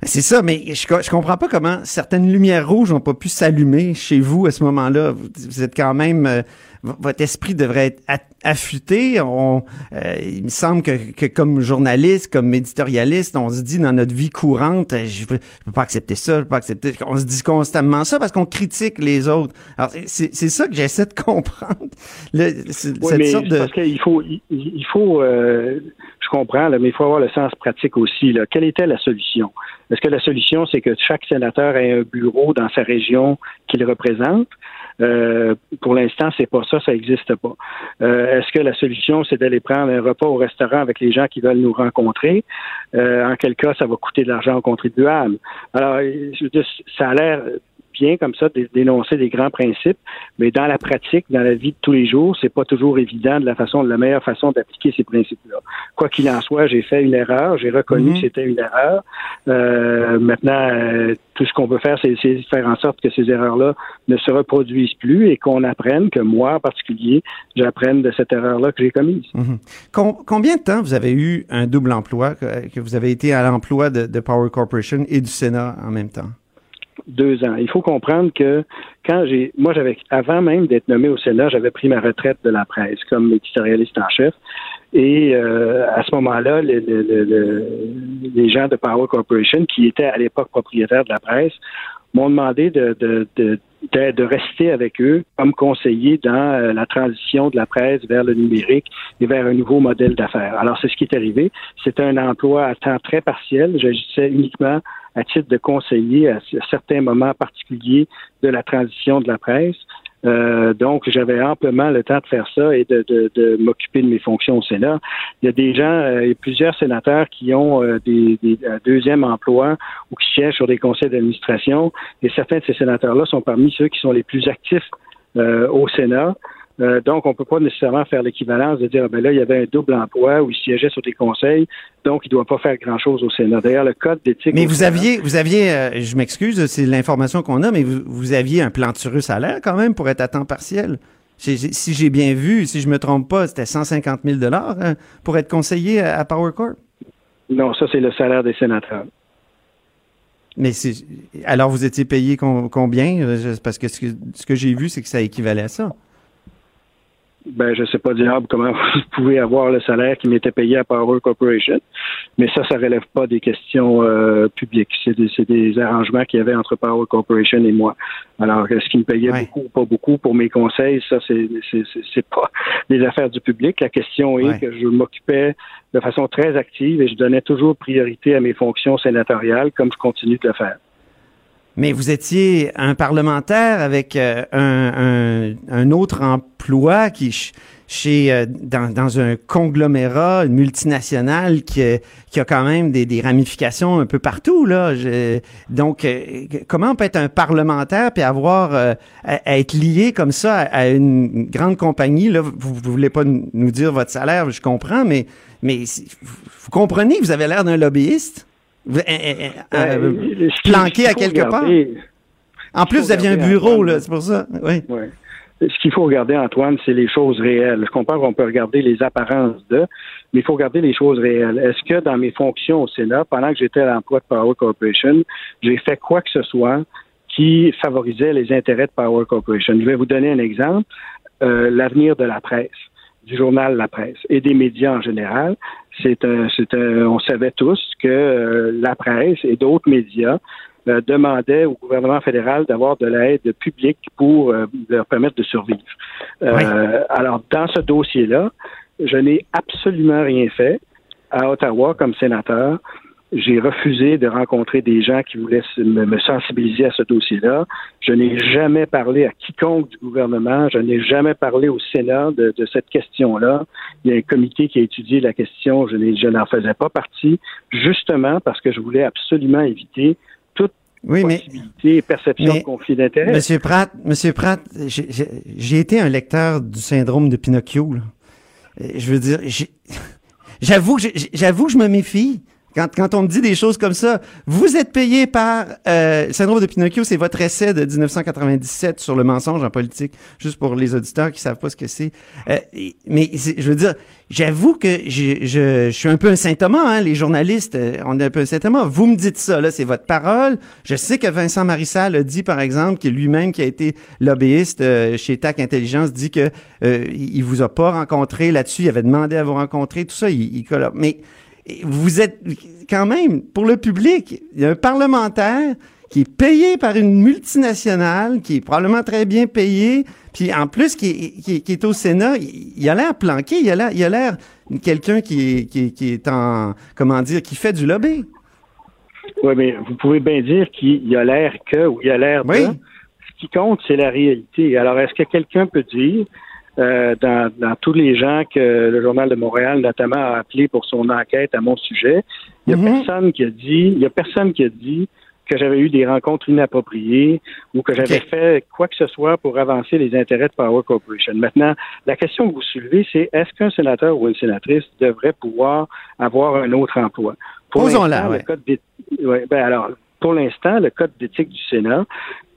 C'est ça, mais je, je comprends pas comment certaines lumières rouges n'ont pas pu s'allumer chez vous à ce moment-là. Vous, êtes quand même, euh, votre esprit devrait être affûté. On, euh, il me semble que, que comme journaliste, comme éditorialiste, on se dit dans notre vie courante, euh, je peux, je peux pas accepter ça, je peux pas accepter. On se dit constamment ça parce qu'on critique les autres. Alors c'est- ça que j'essaie de comprendre. Le- c'est- Oui, cette mais sorte de parce qu'il faut, il, il faut, euh, je comprends, là, mais il faut avoir le sens pratique aussi. Là. Quelle était la solution? Est-ce que la solution, c'est que chaque sénateur ait un bureau dans sa région qu'il représente? Euh, Pour l'instant, c'est pas ça, ça n'existe pas. Euh, Est-ce que la solution, c'est d'aller prendre un repas au restaurant avec les gens qui veulent nous rencontrer? Euh, En quel cas, ça va coûter de l'argent aux contribuables Alors, je veux dire, ça a l'air bien comme ça de dénoncer des grands principes, mais dans la pratique, dans la vie de tous les jours, c'est pas toujours évident de la façon, de la meilleure façon d'appliquer ces principes-là. Quoi qu'il en soit, j'ai fait une erreur, j'ai reconnu Mhm. que c'était une erreur. Euh, maintenant, euh, tout ce qu'on peut faire, c'est c'est faire en sorte que ces erreurs-là ne se reproduisent plus et qu'on apprenne, que moi en particulier, j'apprenne de cette erreur-là que j'ai commise. Mhm. Com- combien de temps vous avez eu un double emploi, que, que vous avez été à l'emploi de, de Power Corporation et du Sénat en même temps? Deux ans. Il faut comprendre que quand j'ai, moi, j'avais, avant même d'être nommé au Sénat, j'avais pris ma retraite de la presse comme éditorialiste en chef. Et euh, à ce moment-là, le- le- le- le- les gens de Power Corporation, qui étaient à l'époque propriétaires de la presse, m'ont demandé de, de, de, de, rester avec eux comme conseiller dans euh, la transition de la presse vers le numérique et vers un nouveau modèle d'affaires. Alors, c'est ce qui est arrivé. C'était un emploi à temps très partiel. J'agissais uniquement à titre de conseiller à certains moments particuliers de la transition de la presse. Euh, donc, j'avais amplement le temps de faire ça et de, de, de m'occuper de mes fonctions au Sénat. Il y a des gens, euh, y a plusieurs sénateurs qui ont euh, des, des un deuxième emploi ou qui siègent sur des conseils d'administration. Et certains de ces sénateurs-là sont parmi ceux qui sont les plus actifs euh, au Sénat. Euh, donc, on peut pas nécessairement faire l'équivalence de dire, ah, ben là, il y avait un double emploi où il siégeait sur des conseils, donc il doit pas faire grand-chose au Sénat. D'ailleurs, le code d'éthique... Mais vous aviez, vous aviez, euh, je m'excuse, c'est l'information qu'on a, mais vous, vous aviez un plantureux salaire quand même pour être à temps partiel. Si j'ai bien vu, si je me trompe pas, c'était 150 000 dollars hein, pour être conseiller à, à Power Corp. Non, ça, c'est le salaire des sénateurs. Mais alors vous étiez payé com- combien? Euh, Parce que ce que, ce que j'ai vu, c'est que ça équivalait à ça. Ben, je sais pas diable comment vous pouvez avoir le salaire qui m'était payé à Power Corporation, mais ça, ça relève pas des questions euh, publiques. C'est des, des arrangements qu'il y avait entre Power Corporation et moi. Alors, est-ce qu'il me payait beaucoup ou pas beaucoup pour mes conseils? Ça, c'est, c'est, pas des affaires du public. La question est Ouais. que je m'occupais de façon très active et je donnais toujours priorité à mes fonctions sénatoriales, comme je continue de le faire. Mais vous étiez un parlementaire avec euh, un, un, un autre emploi qui ch- chez euh, dans, dans un conglomérat, une multinationale qui, euh, qui a quand même des, des ramifications un peu partout là. Donc euh, comment on peut être un parlementaire puis avoir euh, à, être lié comme ça à, à une grande compagnie? Là vous, vous voulez pas nous dire votre salaire, je comprends mais mais vous comprenez, vous avez l'air d'un lobbyiste? Euh, planqué à quelque part? En plus, vous aviez un bureau, Antoine, là, c'est pour ça. Oui. Ouais. Ce qu'il faut regarder, Antoine, c'est les choses réelles. Je comprends qu'on peut regarder les apparences de, mais il faut regarder les choses réelles. Est-ce que dans mes fonctions au Sénat, pendant que j'étais à l'emploi de Power Corporation, j'ai fait quoi que ce soit qui favorisait les intérêts de Power Corporation? Je vais vous donner un exemple. Euh, L'avenir de la presse du journal La Presse et des médias en général, c'est un, c'est un- on savait tous que euh, la presse et d'autres médias euh, demandaient au gouvernement fédéral d'avoir de l'aide publique pour euh, leur permettre de survivre. Euh, Alors, dans ce dossier-là, je n'ai absolument rien fait à Ottawa comme sénateur. J'ai refusé de rencontrer des gens qui voulaient me, sensibiliser à ce dossier-là. Je n'ai jamais parlé à quiconque du gouvernement. Je n'ai jamais parlé au Sénat de, de cette question-là. Il y a un comité qui a étudié la question. Je, n'en faisais pas partie, justement parce que je voulais absolument éviter toute Oui, mais- possibilité et perception mais- de conflit d'intérêt. Monsieur Pratt, Monsieur Pratt, j'ai- été un lecteur du syndrome de Pinocchio. là. Euh, Je veux dire, j'avoue, que que je me méfie. Quand, quand on me dit des choses comme ça, vous êtes payé par euh, syndrome de Pinocchio, c'est votre essai de 1997 sur le mensonge en politique, juste pour les auditeurs qui savent pas ce que c'est. Euh, mais je veux dire, j'avoue que j'ai- je, je suis un peu un saint Thomas, hein, les journalistes, euh, on est un peu un saint Thomas. Vous me dites ça, là, c'est votre parole. Je sais que Vincent Marissal a dit, par exemple, que lui-même, qui a été lobbyiste euh, chez TAC Intelligence, dit que euh, il vous a pas rencontré là-dessus, il avait demandé à vous rencontrer, tout ça, il, il Mais vous êtes quand même, pour le public, il y a un parlementaire qui est payé par une multinationale, qui est probablement très bien payé, puis en plus qui est, qui est- qui est au Sénat, il, il a l'air planqué, il a l'air, il a l'air quelqu'un qui est, qui, est- qui est en, comment dire, qui fait du lobby. Oui, mais vous pouvez bien dire qu'il a l'air que ou il a l'air de. Ce qui compte, c'est la réalité. Alors, est-ce que quelqu'un peut dire, euh, dans, dans tous les gens que le Journal de Montréal, notamment, a appelé pour son enquête à mon sujet, il n'y a personne qui a dit, il y a personne qui a dit que j'avais eu des rencontres inappropriées ou que j'avais fait quoi que ce soit pour avancer les intérêts de Power Corporation. Maintenant, la question que vous soulevez, c'est est-ce qu'un sénateur ou une sénatrice devrait pouvoir avoir un autre emploi? Pour Posons-la, ouais. ouais, ben alors, pour l'instant, le code d'éthique du Sénat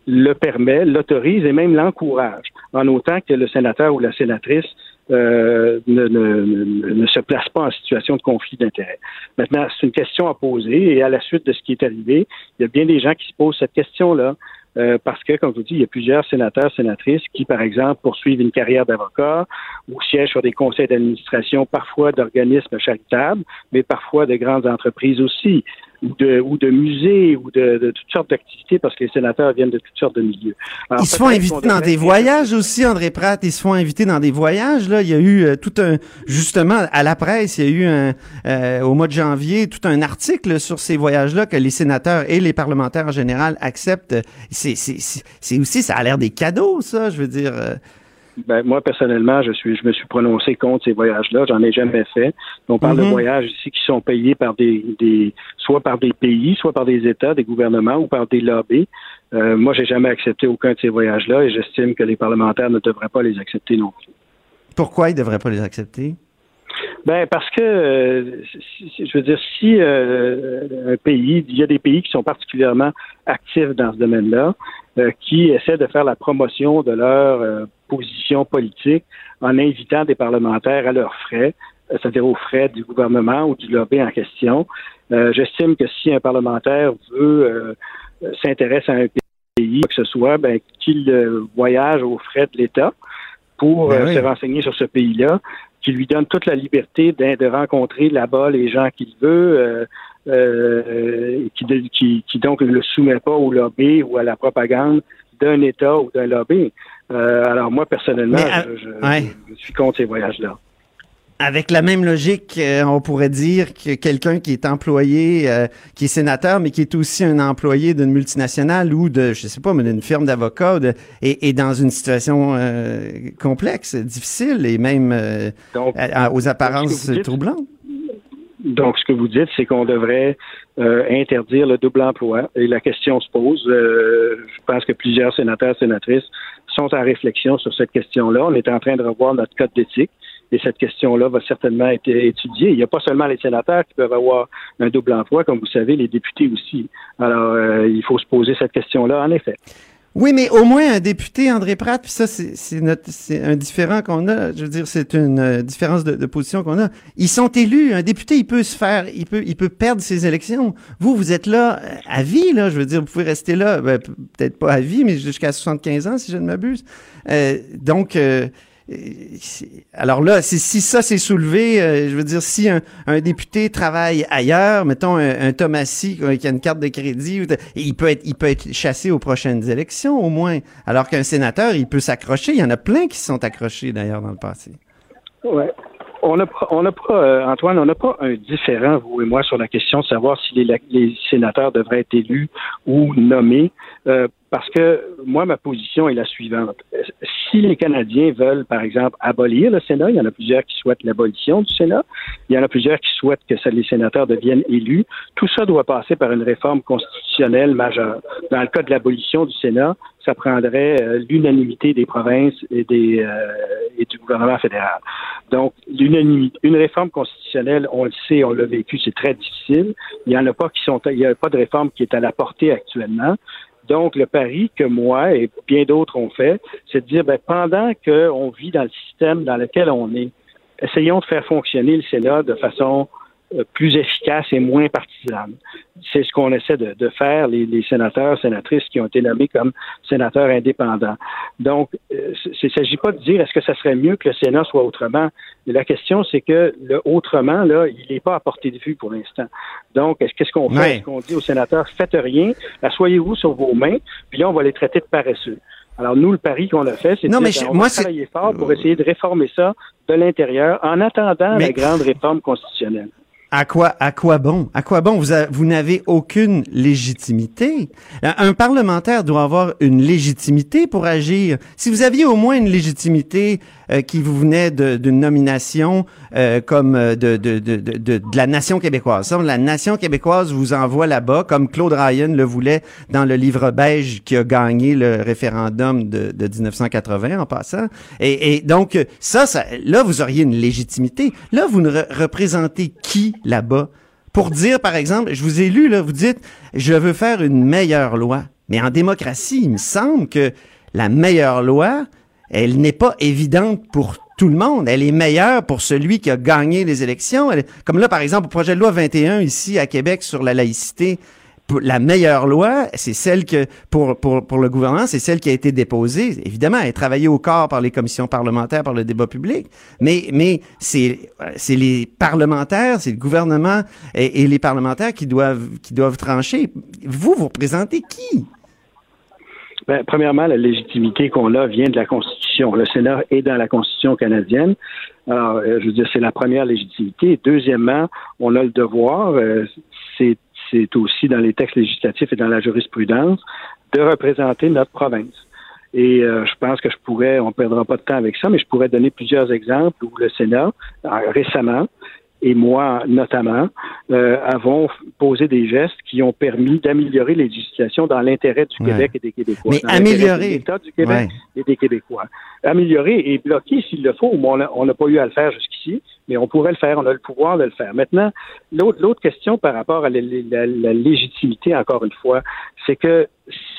le permet, l'autorise et même l'encourage, en autant que le sénateur ou la sénatrice euh, ne, ne- ne- se place pas en situation de conflit d'intérêts. Maintenant, c'est une question à poser et à la suite de ce qui est arrivé, il y a bien des gens qui se posent cette question-là. euh, parce que, comme je vous dis, il y a plusieurs sénateurs, sénatrices qui, par exemple, poursuivent une carrière d'avocat ou siègent sur des conseils d'administration, parfois d'organismes charitables, mais parfois de grandes entreprises aussi, de, ou de musées, ou de, de toutes sortes d'activités, parce que les sénateurs viennent de toutes sortes de milieux. Alors, Ils se font inviter dans des voyages aussi, André Pratt. Ils se font inviter dans des voyages. Là, il y a eu euh, tout un, justement, à la presse, il y a eu un, euh, au mois de janvier tout un article sur ces voyages-là que les sénateurs et les parlementaires en général acceptent. C'est aussi, ça a l'air des cadeaux, ça. Je veux dire. euh, Ben, moi, personnellement, je suis, je me suis prononcé contre ces voyages-là. J'en ai jamais fait. On parle de Mhm. voyages ici qui sont payés par des, des, soit par des pays, soit par des États, des gouvernements ou par des lobbies. Euh, moi, j'ai jamais accepté aucun de ces voyages-là et j'estime que les parlementaires ne devraient pas les accepter non plus. pourquoi ils devraient pas les accepter? Ben parce que euh, je veux dire si euh, un pays, il y a des pays qui sont particulièrement actifs dans ce domaine-là, euh, qui essaient de faire la promotion de leur euh, position politique en invitant des parlementaires à leurs frais, euh, c'est-à-dire aux frais du gouvernement ou du lobby en question. Euh, J'estime que si un parlementaire veut euh, s'intéresse à un pays, quoi que ce soit, ben qu'il voyage aux frais de l'État pour Ben oui. se renseigner sur ce pays-là, qui lui donne toute la liberté d'in- de, rencontrer là-bas les gens qu'il veut, euh, euh, qui, de- qui, qui donc ne le soumet pas au lobby ou à la propagande d'un État ou d'un lobby. Euh, alors moi, personnellement, à- je, je- ouais. je suis contre ces voyages-là. Avec la même logique, euh, on pourrait dire que quelqu'un qui est employé, euh, qui est sénateur, mais qui est aussi un employé d'une multinationale ou de, je sais pas, mais d'une firme d'avocats, est, est dans une situation euh, complexe, difficile et même euh, Donc, à- à- aux apparences dites- troublantes. Donc, ce que vous dites, c'est qu'on devrait euh, interdire le double emploi. Et la question se pose. euh, je pense que plusieurs sénateurs, sénatrices sont en réflexion sur cette question-là. On est en train de revoir notre code d'éthique. Et cette question-là va certainement être étudiée. Il n'y a pas seulement les sénateurs qui peuvent avoir un double emploi, comme vous savez, les députés aussi. Alors, euh, il faut se poser cette question-là, en effet. Oui, mais au moins un député, André Pratt, puis ça, c'est notre, un différent qu'on a. Je veux dire, c'est une euh, différence de, de position qu'on a. Ils sont élus. Un député, il peut se faire, il peut, il peut perdre ses élections. Vous, vous êtes là euh, à vie, là. Je veux dire, vous pouvez rester là, ben, peut-être pas à vie, mais jusqu'à 75 ans, si je ne m'abuse. Euh, donc, euh, alors là, si, ça s'est soulevé, euh, je veux dire, si un, député travaille ailleurs, mettons un, un Thomasy qui a une carte de crédit, ou de- il peut être, il peut être chassé aux prochaines élections au moins. Alors qu'un sénateur, il peut s'accrocher. Il y en a plein qui se sont accrochés d'ailleurs dans le passé. Ouais. On n'a pas, on n'a pas euh, Antoine, on n'a pas un différent, vous et moi, sur la question de savoir si les, les sénateurs devraient être élus ou nommés. Euh, parce que moi, ma position est la suivante. Si les Canadiens veulent, par exemple, abolir le Sénat, il y en a plusieurs qui souhaitent l'abolition du Sénat, il y en a plusieurs qui souhaitent que les sénateurs deviennent élus, tout ça doit passer par une réforme constitutionnelle majeure. Dans le cas de l'abolition du Sénat, ça prendrait euh, l'unanimité des provinces et, des, euh, et du gouvernement fédéral. Donc, une réforme constitutionnelle, on le sait, on l'a vécu, c'est très difficile. Il y en a pas qui sont, il n'y a pas de réforme qui est à la portée actuellement. Donc, le pari que moi et bien d'autres ont fait, c'est de dire, ben, pendant qu'on vit dans le système dans lequel on est, essayons de faire fonctionner le Sénat de façon plus efficace et moins partisane. C'est ce qu'on essaie de, de faire, les, les sénateurs, sénatrices qui ont été nommés comme sénateurs indépendants. Donc, euh, il ne s'agit pas de dire est-ce que ça serait mieux que le Sénat soit autrement. Mais la question, c'est que le autrement, là, il n'est pas à portée de vue pour l'instant. Donc, est-ce qu'est-ce qu'on fait? Est-ce qu'on dit aux sénateurs, faites rien, asseyez-vous sur vos mains, puis là, on va les traiter de paresseux. Alors, nous, le pari qu'on a fait, c'est de dire, ben, je- on moi, va c'est- travailler fort pour essayer de réformer ça de l'intérieur en attendant Mais- la grande réforme constitutionnelle. À quoi, à quoi bon? À quoi bon? Vous, vous n'avez aucune légitimité. Un parlementaire doit avoir une légitimité pour agir. Si vous aviez au moins une légitimité euh, qui vous venait d'une nomination euh, comme euh, de, de, de, de, de- la nation québécoise. La nation québécoise vous envoie là-bas, comme Claude Ryan le voulait dans le livre beige qui a gagné le référendum de, de 1980 en passant. Et, et donc, ça, ça, là, vous auriez une légitimité. Là, vous ne re- représentez qui là-bas? Pour dire, par exemple, je vous ai lu, là, vous dites, je veux faire une meilleure loi. Mais en démocratie, il me semble que la meilleure loi, elle n'est pas évidente pour tout le monde. Elle est meilleure pour celui qui a gagné les élections. Comme là, par exemple, au projet de loi 21 ici à Québec sur la laïcité, la meilleure loi, c'est celle que, pour, pour, pour le gouvernement, c'est celle qui a été déposée. Évidemment, elle est travaillée au corps par les commissions parlementaires, par le débat public. Mais, mais c'est, les parlementaires, c'est le gouvernement et, et les parlementaires qui doivent, qui doivent trancher. Vous, vous représentez qui? Ben, premièrement, la légitimité qu'on a vient de la Constitution. Le Sénat est dans la Constitution canadienne. Alors, euh, je veux dire, c'est la première légitimité. Deuxièmement, on a le devoir, euh, c'est c'est aussi dans les textes législatifs et dans la jurisprudence, de représenter notre province. Et euh, je pense que je pourrais, on ne perdra pas de temps avec ça, mais je pourrais donner plusieurs exemples où le Sénat, euh, récemment, et moi notamment, euh, avons posé des gestes qui ont permis d'améliorer les législations dans l'intérêt du Ouais. Québec et des Québécois. Mais améliorer. l'État du Québec Ouais. et des Québécois. Améliorer et bloquer s'il le faut, on n'a pas eu à le faire jusqu'ici, mais on pourrait le faire, on a le pouvoir de le faire. Maintenant, l'autre question par rapport à la, la- la légitimité, encore une fois, c'est que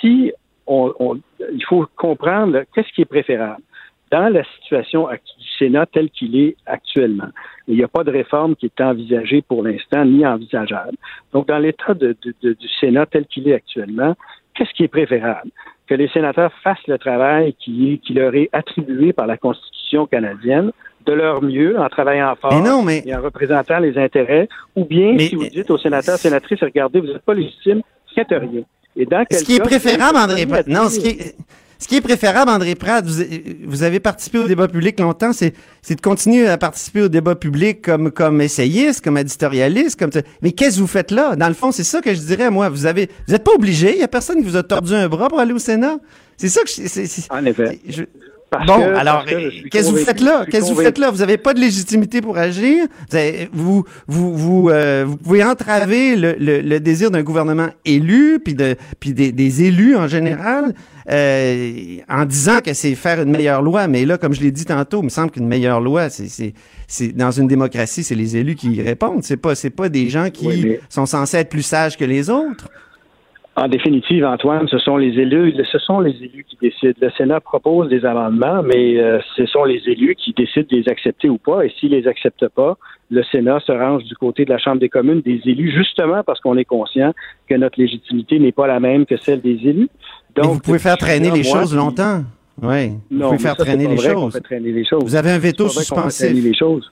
si on, on- il faut comprendre qu'est-ce qui est préférable dans la situation du Sénat tel qu'il est actuellement. Il n'y a pas de réforme qui est envisagée pour l'instant, ni envisageable. Donc, dans l'état de- de- de- du Sénat tel qu'il est actuellement, qu'est-ce qui est préférable? Que les sénateurs fassent le travail qui, leur est attribué par la Constitution canadienne de leur mieux en travaillant fort Mais non, mais- et en représentant les intérêts, ou bien si vous dites aux sénateurs, sénatrices, regardez, vous n'êtes pas légitime, faites rien. Et dans Ce qui est préférable, André non, ce qui est, ce qui est préférable, André Pratt, vous, vous avez participé au débat public longtemps, c'est, de continuer à participer au débat public comme, comme essayiste, comme éditorialiste, comme, mais qu'est-ce que vous faites là? Dans le fond, c'est ça que je dirais, moi. Vous avez, vous êtes pas obligé, il y a personne qui vous a tordu un bras pour aller au Sénat. C'est ça que je, c'est- En effet. je- Parce bon, que- alors, qu'est-ce que vous faites là? Qu'est-ce que vous faites là? Vous n'avez pas de légitimité pour agir? Vous, avez- vous, vous, vous, euh, vous pouvez entraver le, le, le désir d'un gouvernement élu, puis de, puis des, des élus en général, euh, en disant que c'est faire une meilleure loi. Mais là, comme je l'ai dit tantôt, il me semble qu'une meilleure loi, c'est, c'est, c'est dans une démocratie, c'est les élus qui y répondent. C'est pas, c'est pas des gens qui Oui, mais- sont censés être plus sages que les autres. En définitive, Antoine, ce sont les élus, ce sont les élus qui décident. Le Sénat propose des amendements, mais euh, ce sont les élus qui décident de les accepter ou pas. Et s'ils les acceptent pas, le Sénat se range du côté de la Chambre des communes des élus, justement parce qu'on est conscient que notre légitimité n'est pas la même que celle des élus. Mais vous pouvez faire traîner les moi, choses longtemps. Oui. Vous Non, pouvez faire ça, traîner les choses. fait traîner les choses. Vous avez un veto suspensif. traîner les choses.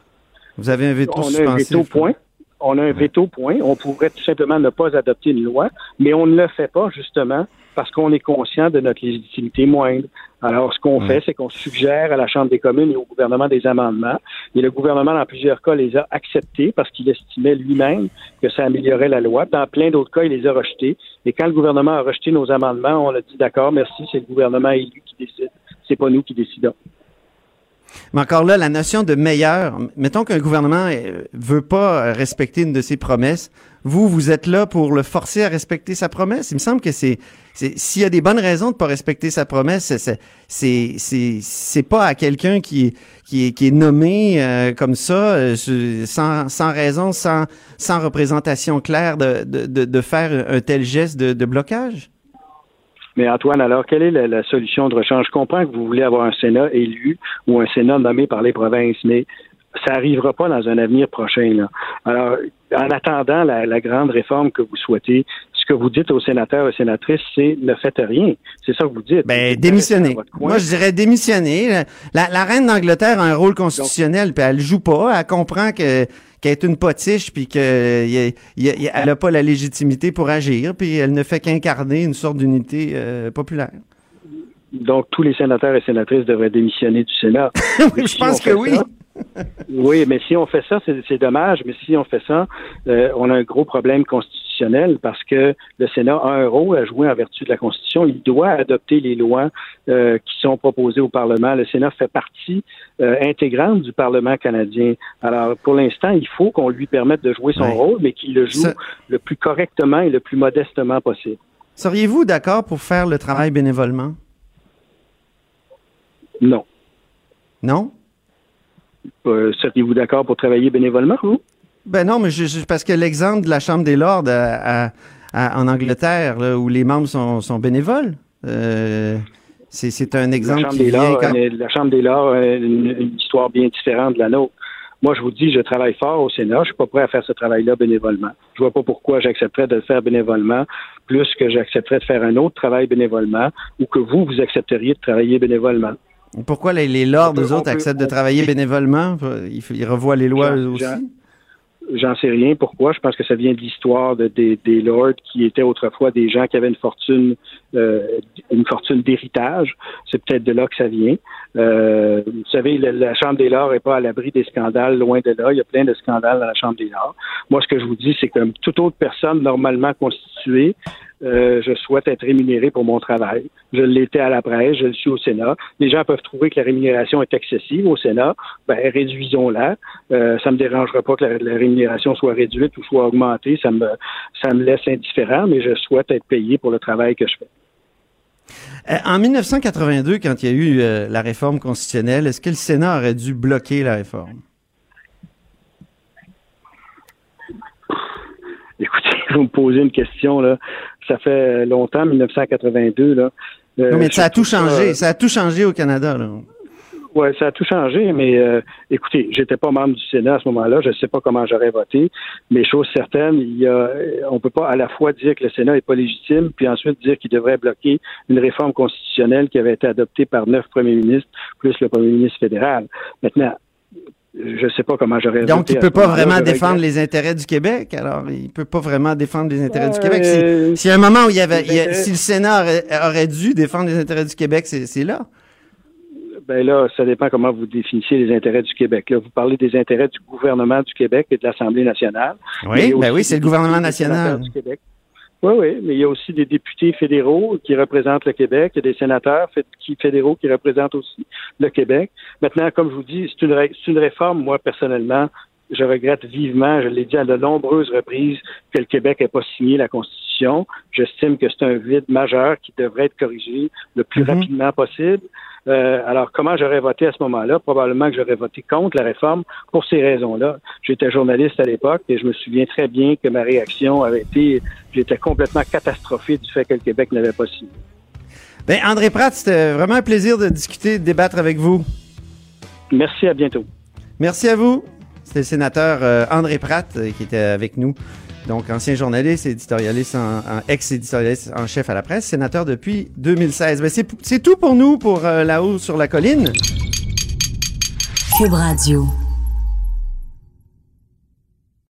Vous avez un veto on a un veto point. On a un veto point. On pourrait tout simplement ne pas adopter une loi, mais on ne le fait pas justement parce qu'on est conscient de notre légitimité moindre. Alors, ce qu'on fait, c'est qu'on suggère à la Chambre des communes et au gouvernement des amendements. Et le gouvernement, dans plusieurs cas, les a acceptés parce qu'il estimait lui-même que ça améliorait la loi. Dans plein d'autres cas, il les a rejetés. Et quand le gouvernement a rejeté nos amendements, on a dit d'accord, merci, c'est le gouvernement élu qui décide. C'est pas nous qui décidons. Mais encore là, la notion de meilleur, mettons qu'un gouvernement euh, veut pas euh, respecter une de ses promesses, vous, vous êtes là pour le forcer à respecter sa promesse? Il me semble que c'est, s'il y a des bonnes raisons de pas respecter sa promesse, c'est, c'est, pas à quelqu'un qui qui est, qui est nommé euh, comme ça, euh, sans, sans raison, sans, sans représentation claire de, de, de, de faire un tel geste de, de blocage? Mais Antoine, alors, quelle est la, solution de rechange? Je comprends que vous voulez avoir un Sénat élu ou un Sénat nommé par les provinces, mais ça n'arrivera pas dans un avenir prochain. Là. Alors, en attendant la, grande réforme que vous souhaitez, que vous dites aux sénateurs et sénatrices, c'est ne faites rien. C'est ça que vous dites. Ben, démissionner. Moi, je dirais démissionner. La, reine d'Angleterre a un rôle constitutionnel, puis elle joue pas. Elle comprend que qu'elle est une potiche, puis qu'elle n'a pas la légitimité pour agir, puis elle ne fait qu'incarner une sorte d'unité euh, populaire. Donc, tous les sénateurs et sénatrices devraient démissionner du Sénat. oui, je pense que ça, Oui, mais si on fait ça, c'est dommage, mais si on fait ça, euh, on a un gros problème constitutionnel parce que le Sénat a un rôle à jouer en vertu de la Constitution. Il doit adopter les lois euh, qui sont proposées au Parlement. Le Sénat fait partie euh, intégrante du Parlement canadien. Alors, pour l'instant, il faut qu'on lui permette de jouer son rôle, mais qu'il le joue Ça- le plus correctement et le plus modestement possible. Seriez-vous d'accord pour faire le travail bénévolement? Non. Non? Euh, Seriez-vous d'accord pour travailler bénévolement, vous? Ben non, mais je- je- parce que l'exemple de la Chambre des Lords à- à- à- en Angleterre, là, où les membres sont, sont bénévoles, euh, c'est un exemple la Chambre qui des vient Lords, quand- euh, la Chambre des Lords a une, une histoire bien différente de la nôtre. Moi, je vous dis, je travaille fort au Sénat. Je suis pas prêt à faire ce travail-là bénévolement. Je vois pas pourquoi j'accepterais de le faire bénévolement plus que j'accepterais de faire un autre travail bénévolement ou que vous, vous accepteriez de travailler bénévolement. Pourquoi les, les Lords, on autres, peut- acceptent de travailler bénévolement? Ils, ils revoient les lois eux aussi? j'en- sais rien. Pourquoi? Je pense que ça vient de l'histoire de- des, des lords qui étaient autrefois des gens qui avaient une fortune, euh, une fortune d'héritage. C'est peut-être de là que ça vient. Euh, vous savez, la, la Chambre des lords n'est pas à l'abri des scandales, loin de là. Il y a plein de scandales dans la Chambre des lords. Moi, ce que je vous dis, c'est que toute autre personne normalement constituée, euh, je souhaite être rémunéré pour mon travail. Je l'étais à la presse, je le suis au Sénat. Les gens peuvent trouver que la rémunération est excessive au Sénat. Ben, réduisons-la. Euh, ça me dérangera pas que la, rémunération soit réduite ou soit augmentée. Ça me, ça me laisse indifférent, mais je souhaite être payé pour le travail que je fais. Euh, En 1982, quand il y a eu euh, la réforme constitutionnelle, est-ce que le Sénat aurait dû bloquer la réforme? Écoutez, vous me posez une question, là. Ça fait longtemps, 1982, là. Euh, non, mais ça a tout changé. Ça a tout changé au Canada, là. Oui, ça a tout changé, mais euh, écoutez, j'étais pas membre du Sénat à ce moment-là, je ne sais pas comment j'aurais voté, mais chose certaine, il y a, on peut pas à la fois dire que le Sénat est pas légitime, puis ensuite dire qu'il devrait bloquer une réforme constitutionnelle qui avait été adoptée par neuf premiers ministres, plus le premier ministre fédéral. Maintenant, je ne sais pas comment j'aurais. Donc, il à peut pas vraiment défendre les intérêts du Québec. Alors, il peut pas vraiment défendre les intérêts du Québec. euh, Si- S'il y a un moment où il y avait, les il y a- intérêts- si le Sénat aurait, aurait dû défendre les intérêts du Québec, c'est là. Ben là, ça dépend comment vous définissez les intérêts du Québec. Là, vous parlez des intérêts du gouvernement du Québec et de l'Assemblée nationale. Oui, ben oui, c'est le gouvernement national. du Québec. Oui, oui, mais il y a aussi des députés fédéraux qui représentent le Québec, il y a des sénateurs fédéraux qui représentent aussi le Québec. Maintenant, comme je vous dis, c'est une, une réforme, moi, personnellement, je regrette vivement, je l'ai dit à de nombreuses reprises, que le Québec n'ait pas signé la Constitution. J'estime que c'est un vide majeur qui devrait être corrigé le plus rapidement possible. Euh, alors, comment j'aurais voté à ce moment-là? Probablement que j'aurais voté contre la réforme pour ces raisons-là. J'étais journaliste à l'époque et je me souviens très bien que ma réaction avait été, j'étais complètement catastrophé du fait que le Québec n'avait pas signé. Ben, André Pratt, c'était vraiment un plaisir de discuter, de débattre avec vous. Merci, à bientôt. Merci à vous. C'était le sénateur euh, André Pratt euh, qui était avec nous. Donc, ancien journaliste, éditorialiste, en, ex-éditorialiste en chef à la presse, sénateur depuis 2016. Ben, c'est c'est tout pour nous pour euh, là-haut sur la colline. Cube Radio.